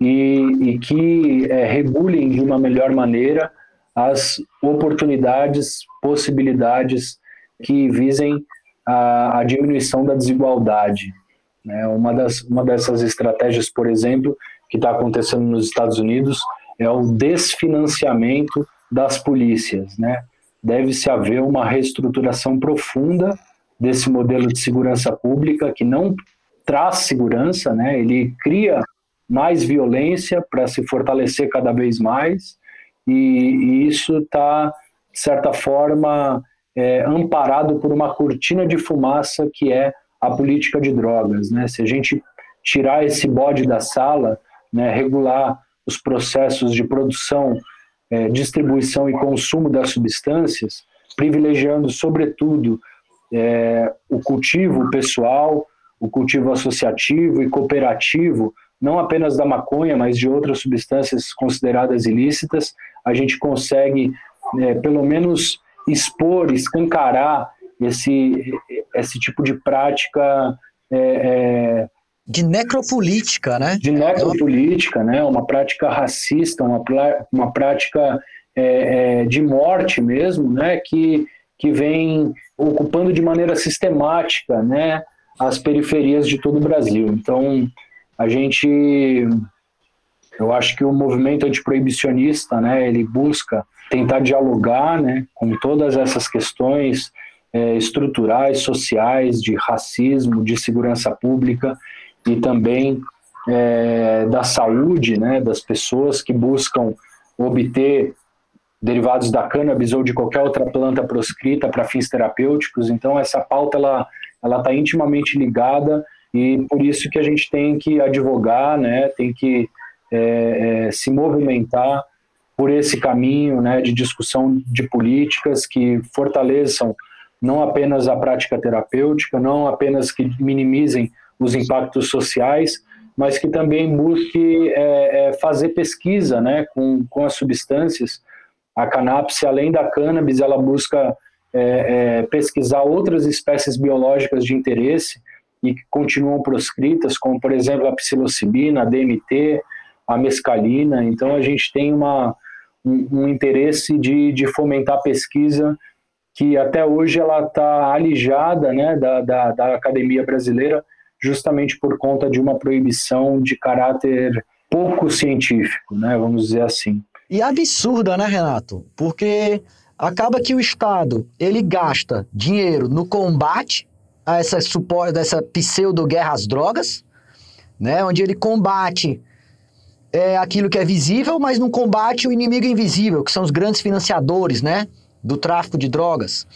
Speaker 2: e, e que é, regulem de uma melhor maneira as oportunidades, possibilidades que visem a, a diminuição da desigualdade. Né? Uma, das, uma dessas estratégias, por exemplo, que está acontecendo nos Estados Unidos é o desfinanciamento das polícias. Né? Deve-se haver uma reestruturação profunda desse modelo de segurança pública que não traz segurança, né? ele cria mais violência para se fortalecer cada vez mais, e, e isso está, de certa forma, é, amparado por uma cortina de fumaça que é a política de drogas. Né? Se a gente tirar esse bode da sala, né, regular os processos de produção, é, distribuição e consumo das substâncias, privilegiando, sobretudo, é, o cultivo pessoal, o cultivo associativo e cooperativo, não apenas da maconha, mas de outras substâncias consideradas ilícitas, a gente consegue, é, pelo menos, expor, escancarar esse, esse tipo de prática. É, é,
Speaker 1: de necropolítica, né?
Speaker 2: De necropolítica, né? Uma prática racista, uma, uma prática é, é, de morte mesmo, né? Que, que vem ocupando de maneira sistemática, né? As periferias de todo o Brasil. Então, a gente eu acho que o movimento antiproibicionista, né, ele busca tentar dialogar, né, com todas essas questões é, estruturais, sociais, de racismo, de segurança pública e também é, da saúde, né, das pessoas que buscam obter derivados da cannabis ou de qualquer outra planta proscrita para fins terapêuticos. Então essa pauta ela ela está intimamente ligada e por isso que a gente tem que advogar, né, tem que é, é, se movimentar por esse caminho né, de discussão de políticas que fortaleçam não apenas a prática terapêutica, não apenas que minimizem os impactos sociais, mas que também busque é, é, fazer pesquisa né, com, com as substâncias. A cannabis, além da cannabis, ela busca é, é, pesquisar outras espécies biológicas de interesse e que continuam proscritas, como, por exemplo, a psilocibina, a DMT, a mescalina. Então, a gente tem uma, um, um interesse de, de fomentar pesquisa que até hoje ela está alijada né, da, da, da academia brasileira justamente por conta de uma proibição de caráter pouco científico, né, vamos dizer assim.
Speaker 1: E absurda, né, Renato? Porque acaba que o Estado ele gasta dinheiro no combate a essa, essa pseudo-guerra às drogas, né, onde ele combate é, aquilo que é visível, mas não combate o inimigo invisível, que são os grandes financiadores, né? Do tráfico de drogas.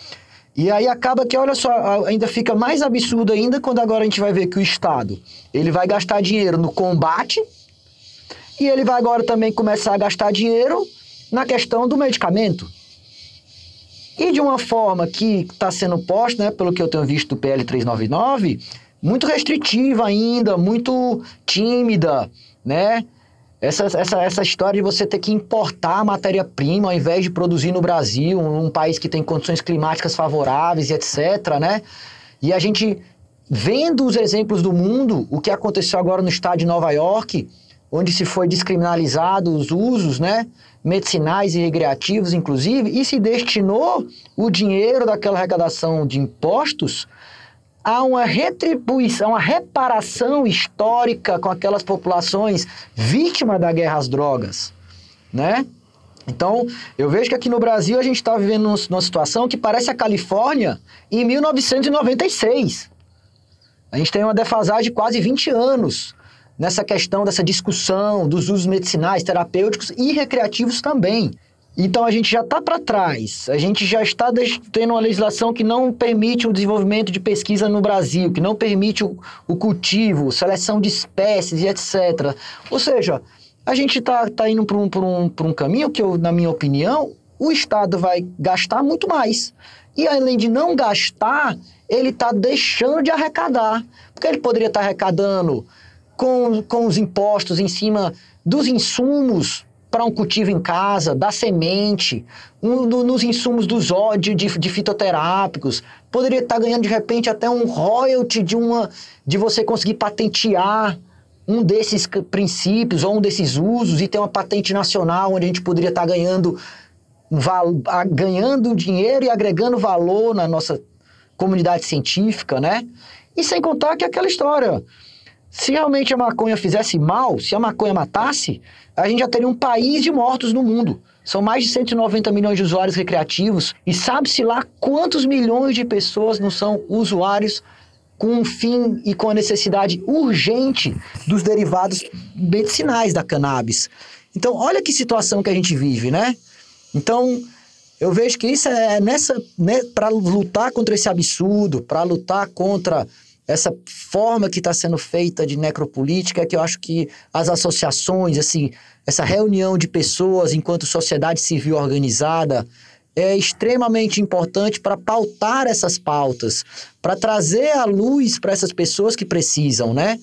Speaker 1: E aí acaba que, olha só, ainda fica mais absurdo ainda quando agora a gente vai ver que o Estado, ele vai gastar dinheiro no combate e ele vai agora também começar a gastar dinheiro na questão do medicamento. E de uma forma que está sendo posta, né, pelo que eu tenho visto do PL 399, muito restritiva ainda, muito tímida, né? Essa, essa, essa história de você ter que importar matéria-prima ao invés de produzir no Brasil, um país que tem condições climáticas favoráveis e etc, né? E a gente, vendo os exemplos do mundo, o que aconteceu agora no estado de Nova York, onde se foi descriminalizado os usos, né? Medicinais e recreativos, inclusive, e se destinou o dinheiro daquela arrecadação de impostos há uma retribuição, uma reparação histórica com aquelas populações vítimas da guerra às drogas, né? Então, eu vejo que aqui no Brasil a gente está vivendo numa situação que parece a Califórnia em 1996. A gente tem uma defasagem de quase 20 anos nessa questão dessa discussão dos usos medicinais, terapêuticos e recreativos também. Então a gente já está para trás, a gente já está tendo uma legislação que não permite o desenvolvimento de pesquisa no Brasil, que não permite o, o cultivo, seleção de espécies e etc. Ou seja, a gente está tá indo para um, um, um caminho que, eu, na minha opinião, o Estado vai gastar muito mais. E além de não gastar, ele está deixando de arrecadar. Porque ele poderia estar tá arrecadando com, com os impostos em cima dos insumos para um cultivo em casa, da semente, um, do, nos insumos dos ódios de, de, fitoterápicos. Poderia estar tá ganhando de repente até um royalty de, uma, de você conseguir patentear um desses princípios ou um desses usos e ter uma patente nacional onde a gente poderia estar tá ganhando, ganhando dinheiro e agregando valor na nossa comunidade científica, né? E sem contar que é aquela história. Se realmente a maconha fizesse mal, se a maconha matasse, a gente já teria um país de mortos no mundo. São mais de 190 milhões de usuários recreativos e sabe-se lá quantos milhões de pessoas não são usuários com um fim e com a necessidade urgente dos derivados medicinais da cannabis. Então, olha que situação que a gente vive, né? Então, eu vejo que isso é nessa, né, para lutar contra esse absurdo, para lutar contra essa forma que está sendo feita de necropolítica, que eu acho que as associações, assim, essa reunião de pessoas enquanto sociedade civil organizada, é extremamente importante para pautar essas pautas, para trazer a luz para essas pessoas que precisam, né?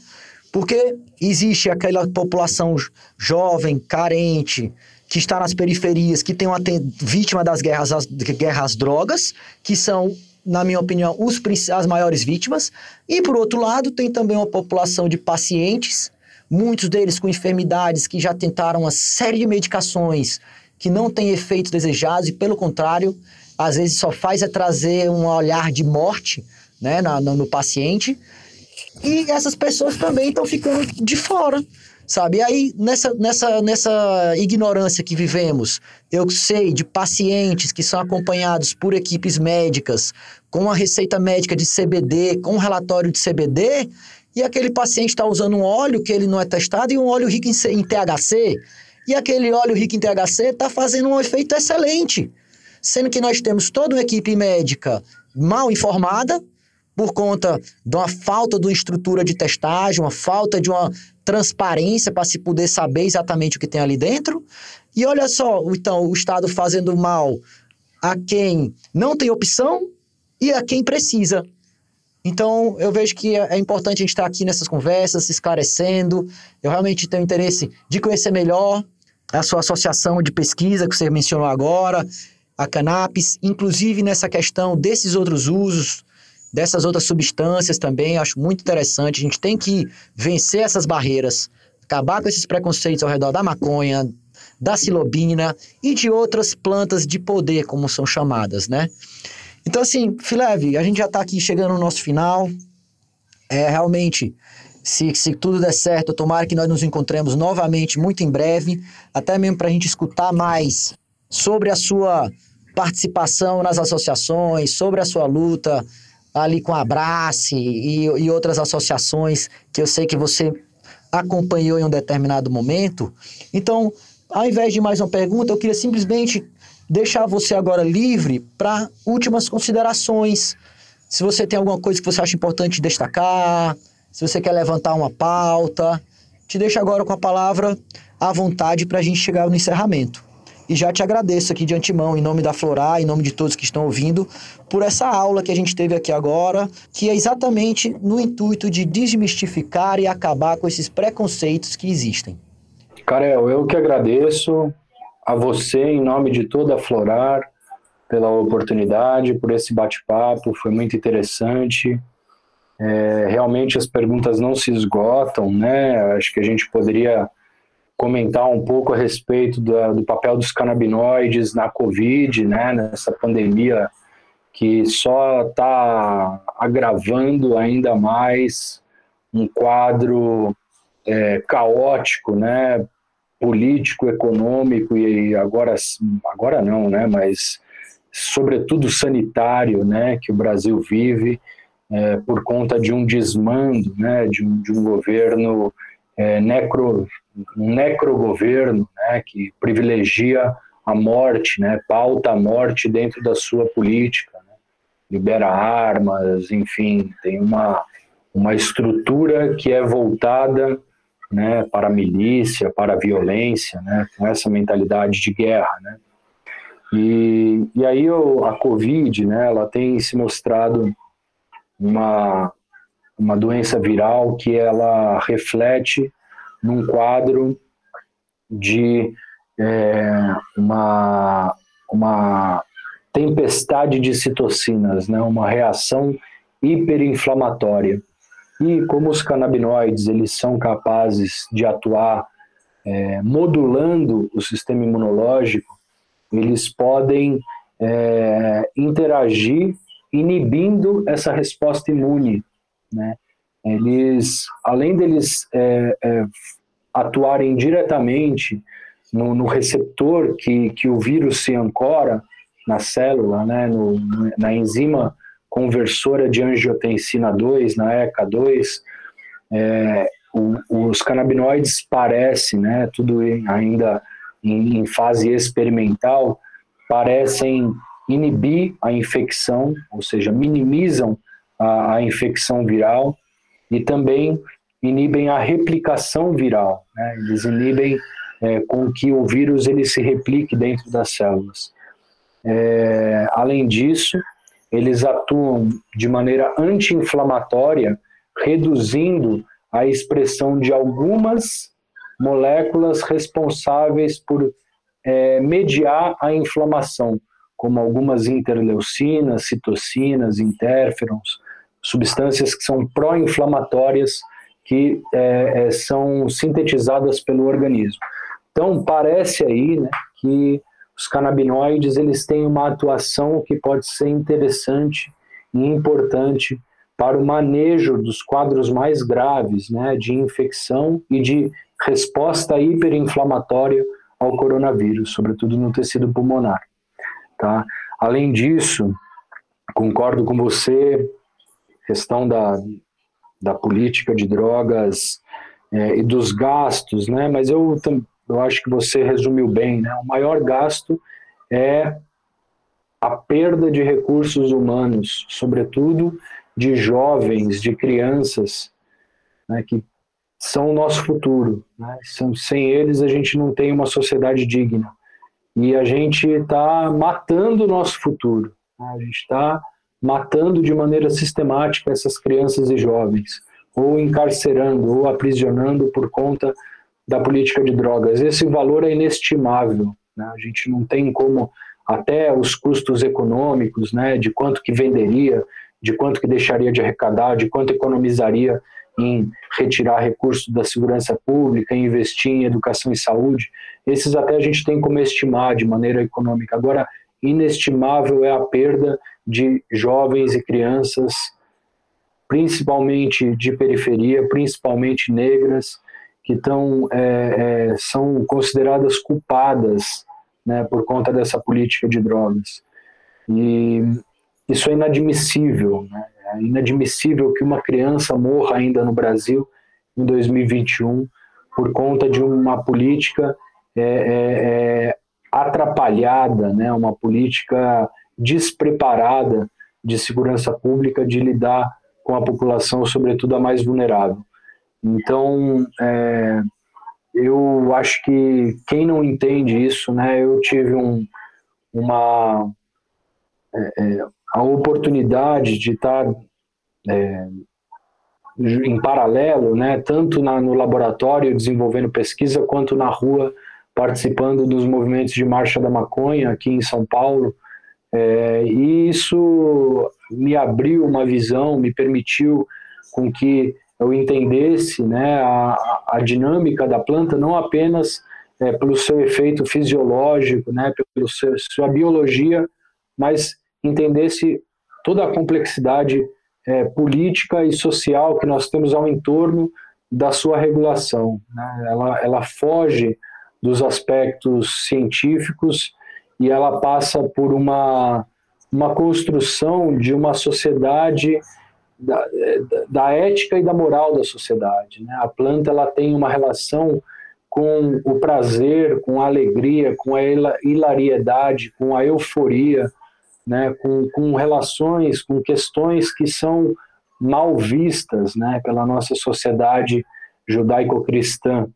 Speaker 1: Porque existe aquela população jovem, carente, que está nas periferias, que tem uma vítima das guerras, as, guerras drogas, que são, na minha opinião, os, as maiores vítimas. E, por outro lado, tem também uma população de pacientes, muitos deles com enfermidades que já tentaram uma série de medicações que não tem efeitos desejados e, pelo contrário, às vezes só faz é trazer um olhar de morte né, na, no, no paciente. E essas pessoas também estão ficando de fora, sabe? E aí, nessa, nessa, nessa ignorância que vivemos, eu sei de pacientes que são acompanhados por equipes médicas, com a receita médica de CBD, com um relatório de CBD, e aquele paciente está usando um óleo que ele não é testado e um óleo rico em, em THC, e aquele óleo rico em THC está fazendo um efeito excelente. Sendo que nós temos toda uma equipe médica mal informada, por conta de uma falta de uma estrutura de testagem, uma falta de uma transparência para se poder saber exatamente o que tem ali dentro. E olha só, então, o Estado fazendo mal a quem não tem opção e a quem precisa. Então, eu vejo que é, é importante a gente estar aqui nessas conversas, esclarecendo. Eu realmente tenho interesse de conhecer melhor a sua associação de pesquisa que você mencionou agora, a Canapes, inclusive nessa questão desses outros usos, dessas outras substâncias também, acho muito interessante. A gente tem que vencer essas barreiras, acabar com esses preconceitos ao redor da maconha, da silobina e de outras plantas de poder, como são chamadas, né? Então, assim, Fileve, a gente já está aqui chegando no nosso final. É realmente se, se tudo der certo, tomara que nós nos encontremos novamente muito em breve, até mesmo para a gente escutar mais sobre a sua participação nas associações, sobre a sua luta ali com a Abrace e, e outras associações que eu sei que você acompanhou em um determinado momento. Então, ao invés de mais uma pergunta, eu queria simplesmente deixar você agora livre para últimas considerações. Se você tem alguma coisa que você acha importante destacar, se você quer levantar uma pauta. Te deixo agora com a palavra à vontade para a gente chegar no encerramento. E já te agradeço aqui de antemão, em nome da Florar, em nome de todos que estão ouvindo, por essa aula que a gente teve aqui agora, que é exatamente no intuito de desmistificar e acabar com esses preconceitos que existem.
Speaker 2: Karel, eu que agradeço a você, em nome de toda a Florar, pela oportunidade, por esse bate-papo, foi muito interessante. É, realmente as perguntas não se esgotam, né? Acho que a gente poderia comentar um pouco a respeito do, do papel dos canabinoides na Covid, né? Nessa pandemia que só está agravando ainda mais um quadro é, caótico, né? Político, econômico e agora, agora não, né? Mas sobretudo sanitário, né? Que o Brasil vive é, por conta de um desmando, né, de, um, de um governo é, necro, um necrogoverno, né, que privilegia a morte, né? pauta a morte dentro da sua política, né? libera armas, enfim, tem uma, uma estrutura que é voltada né, para a milícia, para a violência, né, com essa mentalidade de guerra. Né. E, e aí a Covid, né, ela tem se mostrado uma, uma doença viral que ela reflete num quadro de é, uma, uma tempestade de citocinas, né, uma reação hiperinflamatória. E como os canabinoides eles são capazes de atuar é, modulando o sistema imunológico, eles podem é, interagir inibindo essa resposta imune, né? Eles, além deles é, é, atuarem diretamente no, no, receptor que, que o vírus se ancora na célula, né, no, na enzima conversora de angiotensina 2, na ECA2, é, os canabinoides parecem, né, tudo ainda em, em fase experimental, parecem inibir a infecção, ou seja, minimizam a, a infecção viral e também inibem a replicação viral. Né? Eles inibem é, com que o vírus ele se replique dentro das células. É, além disso, eles atuam de maneira anti-inflamatória, reduzindo a expressão de algumas moléculas responsáveis por é, mediar a inflamação, como algumas interleucinas, citocinas, interferons, substâncias que são pró-inflamatórias que é, é, são sintetizadas pelo organismo. Então parece aí né, que os canabinoides eles têm uma atuação que pode ser interessante e importante para o manejo dos quadros mais graves, né, de infecção e de resposta hiperinflamatória ao coronavírus, sobretudo no tecido pulmonar. Tá? Além disso, concordo com você, questão da, da política de drogas é, e dos gastos, né? mas eu eu acho que você resumiu bem, né? O maior gasto é a perda de recursos humanos, sobretudo de jovens, de crianças, né, que são o nosso futuro. Né? Sem eles, a gente não tem uma sociedade digna. E a gente está matando o nosso futuro. Né? A gente está matando de maneira sistemática essas crianças e jovens, ou encarcerando, ou aprisionando por conta da política de drogas. Esse valor é inestimável. Né? A gente não tem como, até os custos econômicos, né, de quanto que venderia, de quanto que deixaria de arrecadar, de quanto economizaria em retirar recursos da segurança pública, em investir em educação e saúde. Esses até a gente tem como estimar de maneira econômica. Agora, inestimável é a perda de jovens e crianças, principalmente de periferia, principalmente negras, que tão, é, é, são consideradas culpadas né, por conta dessa política de drogas. E isso é inadmissível. Né? É inadmissível que uma criança morra ainda no Brasil em 2021 por conta de uma política é, é, é, atrapalhada, né? uma política despreparada de segurança pública de lidar com a população, sobretudo a mais vulnerável. Então, é, eu acho que quem não entende isso, né, eu tive um, uma é, é a oportunidade de estar é, em paralelo, né, tanto na, no laboratório desenvolvendo pesquisa quanto na rua participando dos movimentos de marcha da maconha aqui em São Paulo. É, e isso me abriu uma visão, me permitiu com que eu entendesse né, a, a dinâmica da planta, não apenas é, pelo seu efeito fisiológico, né, pela sua biologia, mas entendesse toda a complexidade é, política e social que nós temos ao entorno da sua regulação. Né? Ela, ela foge dos aspectos científicos e ela passa por uma, uma construção de uma sociedade da, da, ética e da moral da sociedade. Né? A planta ela tem uma relação com o prazer, com a alegria, com a hilariedade, com a euforia, né, com, com relações, com questões que são mal vistas né, pela nossa sociedade judaico-cristã.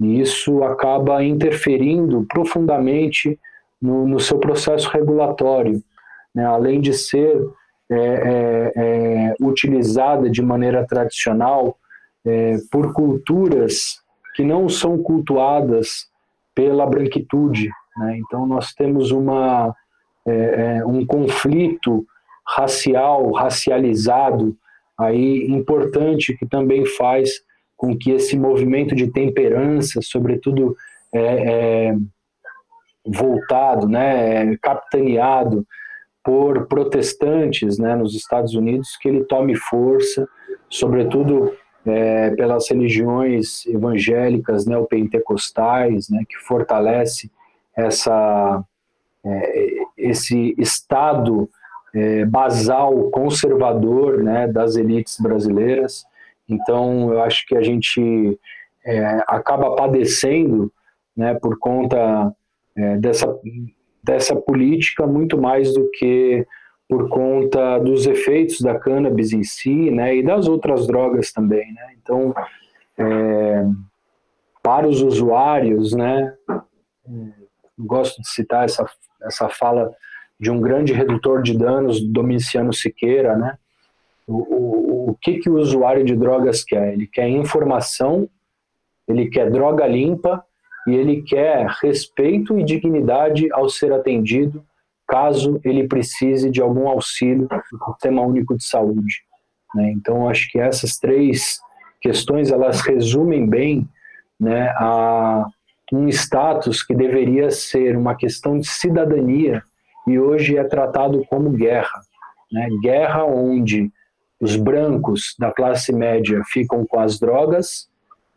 Speaker 2: E isso acaba interferindo profundamente no, no seu processo regulatório, né, além de ser é, é, é, utilizada de maneira tradicional é, por culturas que não são cultuadas pela branquitude. Né? Então, nós temos uma, é, um conflito racial, racializado, aí importante, que também faz com que esse movimento de temperança, sobretudo é, é, voltado, né, capitaneado por protestantes né, nos Estados Unidos, que ele tome força, sobretudo é, pelas religiões evangélicas neopentecostais, né, que fortalece essa, é, esse estado é, basal conservador né, das elites brasileiras. Então, eu acho que a gente é, acaba padecendo né, por conta é, dessa, dessa política muito mais do que por conta dos efeitos da cannabis em si, né, e das outras drogas também, né. Então, é, para os usuários, né, gosto de citar essa essa fala de um grande redutor de danos, Domiciano Siqueira, né? O, o, o que que o usuário de drogas quer? Ele quer informação, ele quer droga limpa e ele quer respeito e dignidade ao ser atendido caso ele precise de algum auxílio do Sistema Único de Saúde. Né? Então, acho que essas três questões elas resumem bem né, a um status que deveria ser uma questão de cidadania e hoje é tratado como guerra. Né? Guerra onde os brancos da classe média ficam com as drogas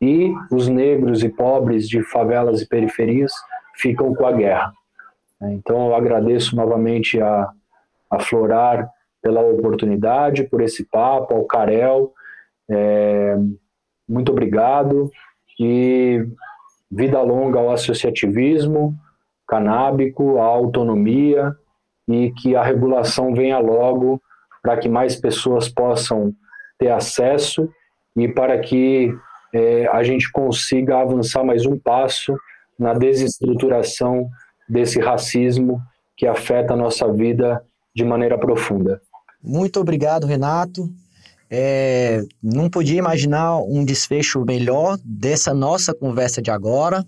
Speaker 2: e os negros e pobres de favelas e periferias ficam com a guerra. Então eu agradeço novamente a, a Florar pela oportunidade, por esse papo, ao Carel, é, muito obrigado e vida longa ao associativismo canábico, à autonomia e que a regulação venha logo para que mais pessoas possam ter acesso e para que é, a gente consiga avançar mais um passo na desestruturação desse racismo que afeta a nossa vida de maneira profunda.
Speaker 1: Muito obrigado, Renato. É, não podia imaginar um desfecho melhor dessa nossa conversa de agora,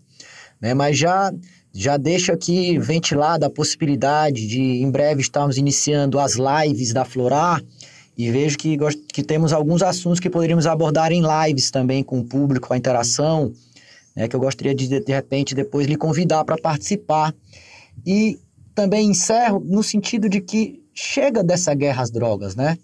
Speaker 1: né? mas já, já deixo aqui ventilada a possibilidade de em breve estarmos iniciando as lives da Florar e vejo que, que temos alguns assuntos que poderíamos abordar em lives também com o público, a interação, né? que eu gostaria de, de repente, depois lhe convidar para participar. E também encerro no sentido de que chega dessa guerra às drogas, né?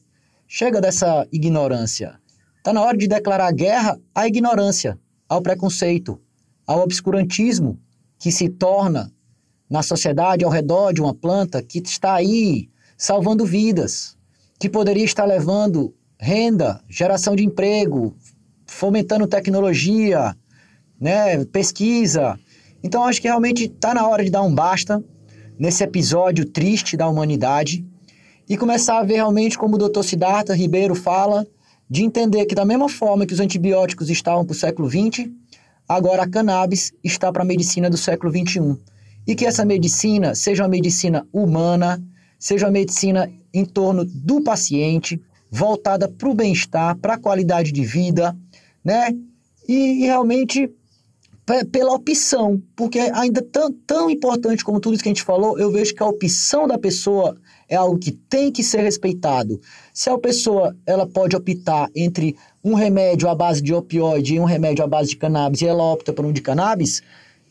Speaker 1: Chega dessa ignorância. Está na hora de declarar guerra à ignorância, ao preconceito, ao obscurantismo que se torna na sociedade ao redor de uma planta que está aí salvando vidas, que poderia estar levando renda, geração de emprego, fomentando tecnologia, né, pesquisa. Então acho que realmente está na hora de dar um basta nesse episódio triste da humanidade e começar a ver realmente como o Dr. Siddhartha Ribeiro fala, de entender que da mesma forma que os antibióticos estavam para o século XX, agora a cannabis está para a medicina do século XXI. E que essa medicina seja uma medicina humana, seja uma medicina em torno do paciente, voltada para o bem-estar, para a qualidade de vida, né? E, e realmente pela opção, porque ainda tão, tão importante como tudo isso que a gente falou, eu vejo que a opção da pessoa é algo que tem que ser respeitado. Se a pessoa ela pode optar entre um remédio à base de opioide e um remédio à base de cannabis e ela opta por um de cannabis,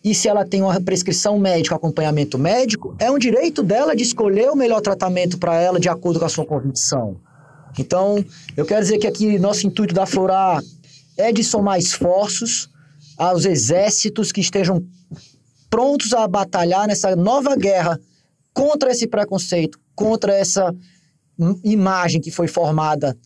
Speaker 1: e se ela tem uma prescrição médica, acompanhamento médico, é um direito dela de escolher o melhor tratamento para ela de acordo com a sua condição. Então, eu quero dizer que aqui nosso intuito da Florar é de somar esforços aos exércitos que estejam prontos a batalhar nessa nova guerra contra esse preconceito, contra essa imagem que foi formada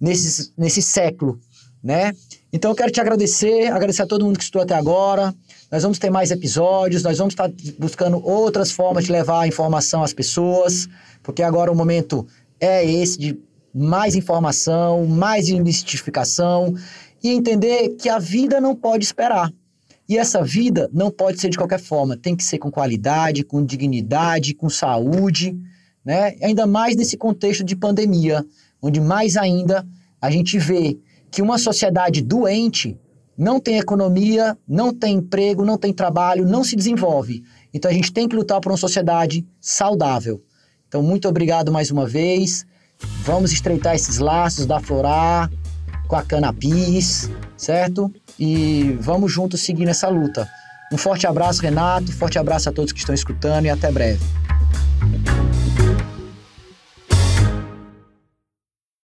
Speaker 1: nesse, nesse século, né? Então eu quero te agradecer, agradecer a todo mundo que estudou até agora, nós vamos ter mais episódios, nós vamos estar buscando outras formas de levar a informação às pessoas, porque agora o momento é esse de mais informação, mais desmistificação e entender que a vida não pode esperar. E essa vida não pode ser de qualquer forma, tem que ser com qualidade, com dignidade, com saúde, né? Ainda mais nesse contexto de pandemia, onde mais ainda a gente vê que uma sociedade doente não tem economia, não tem emprego, não tem trabalho, não se desenvolve. Então a gente tem que lutar por uma sociedade saudável. Então, muito obrigado mais uma vez. Vamos estreitar esses laços da Florar com a Canapis, certo? E vamos juntos seguir nessa luta. Um forte abraço, Renato. Forte abraço a todos que estão escutando e até breve.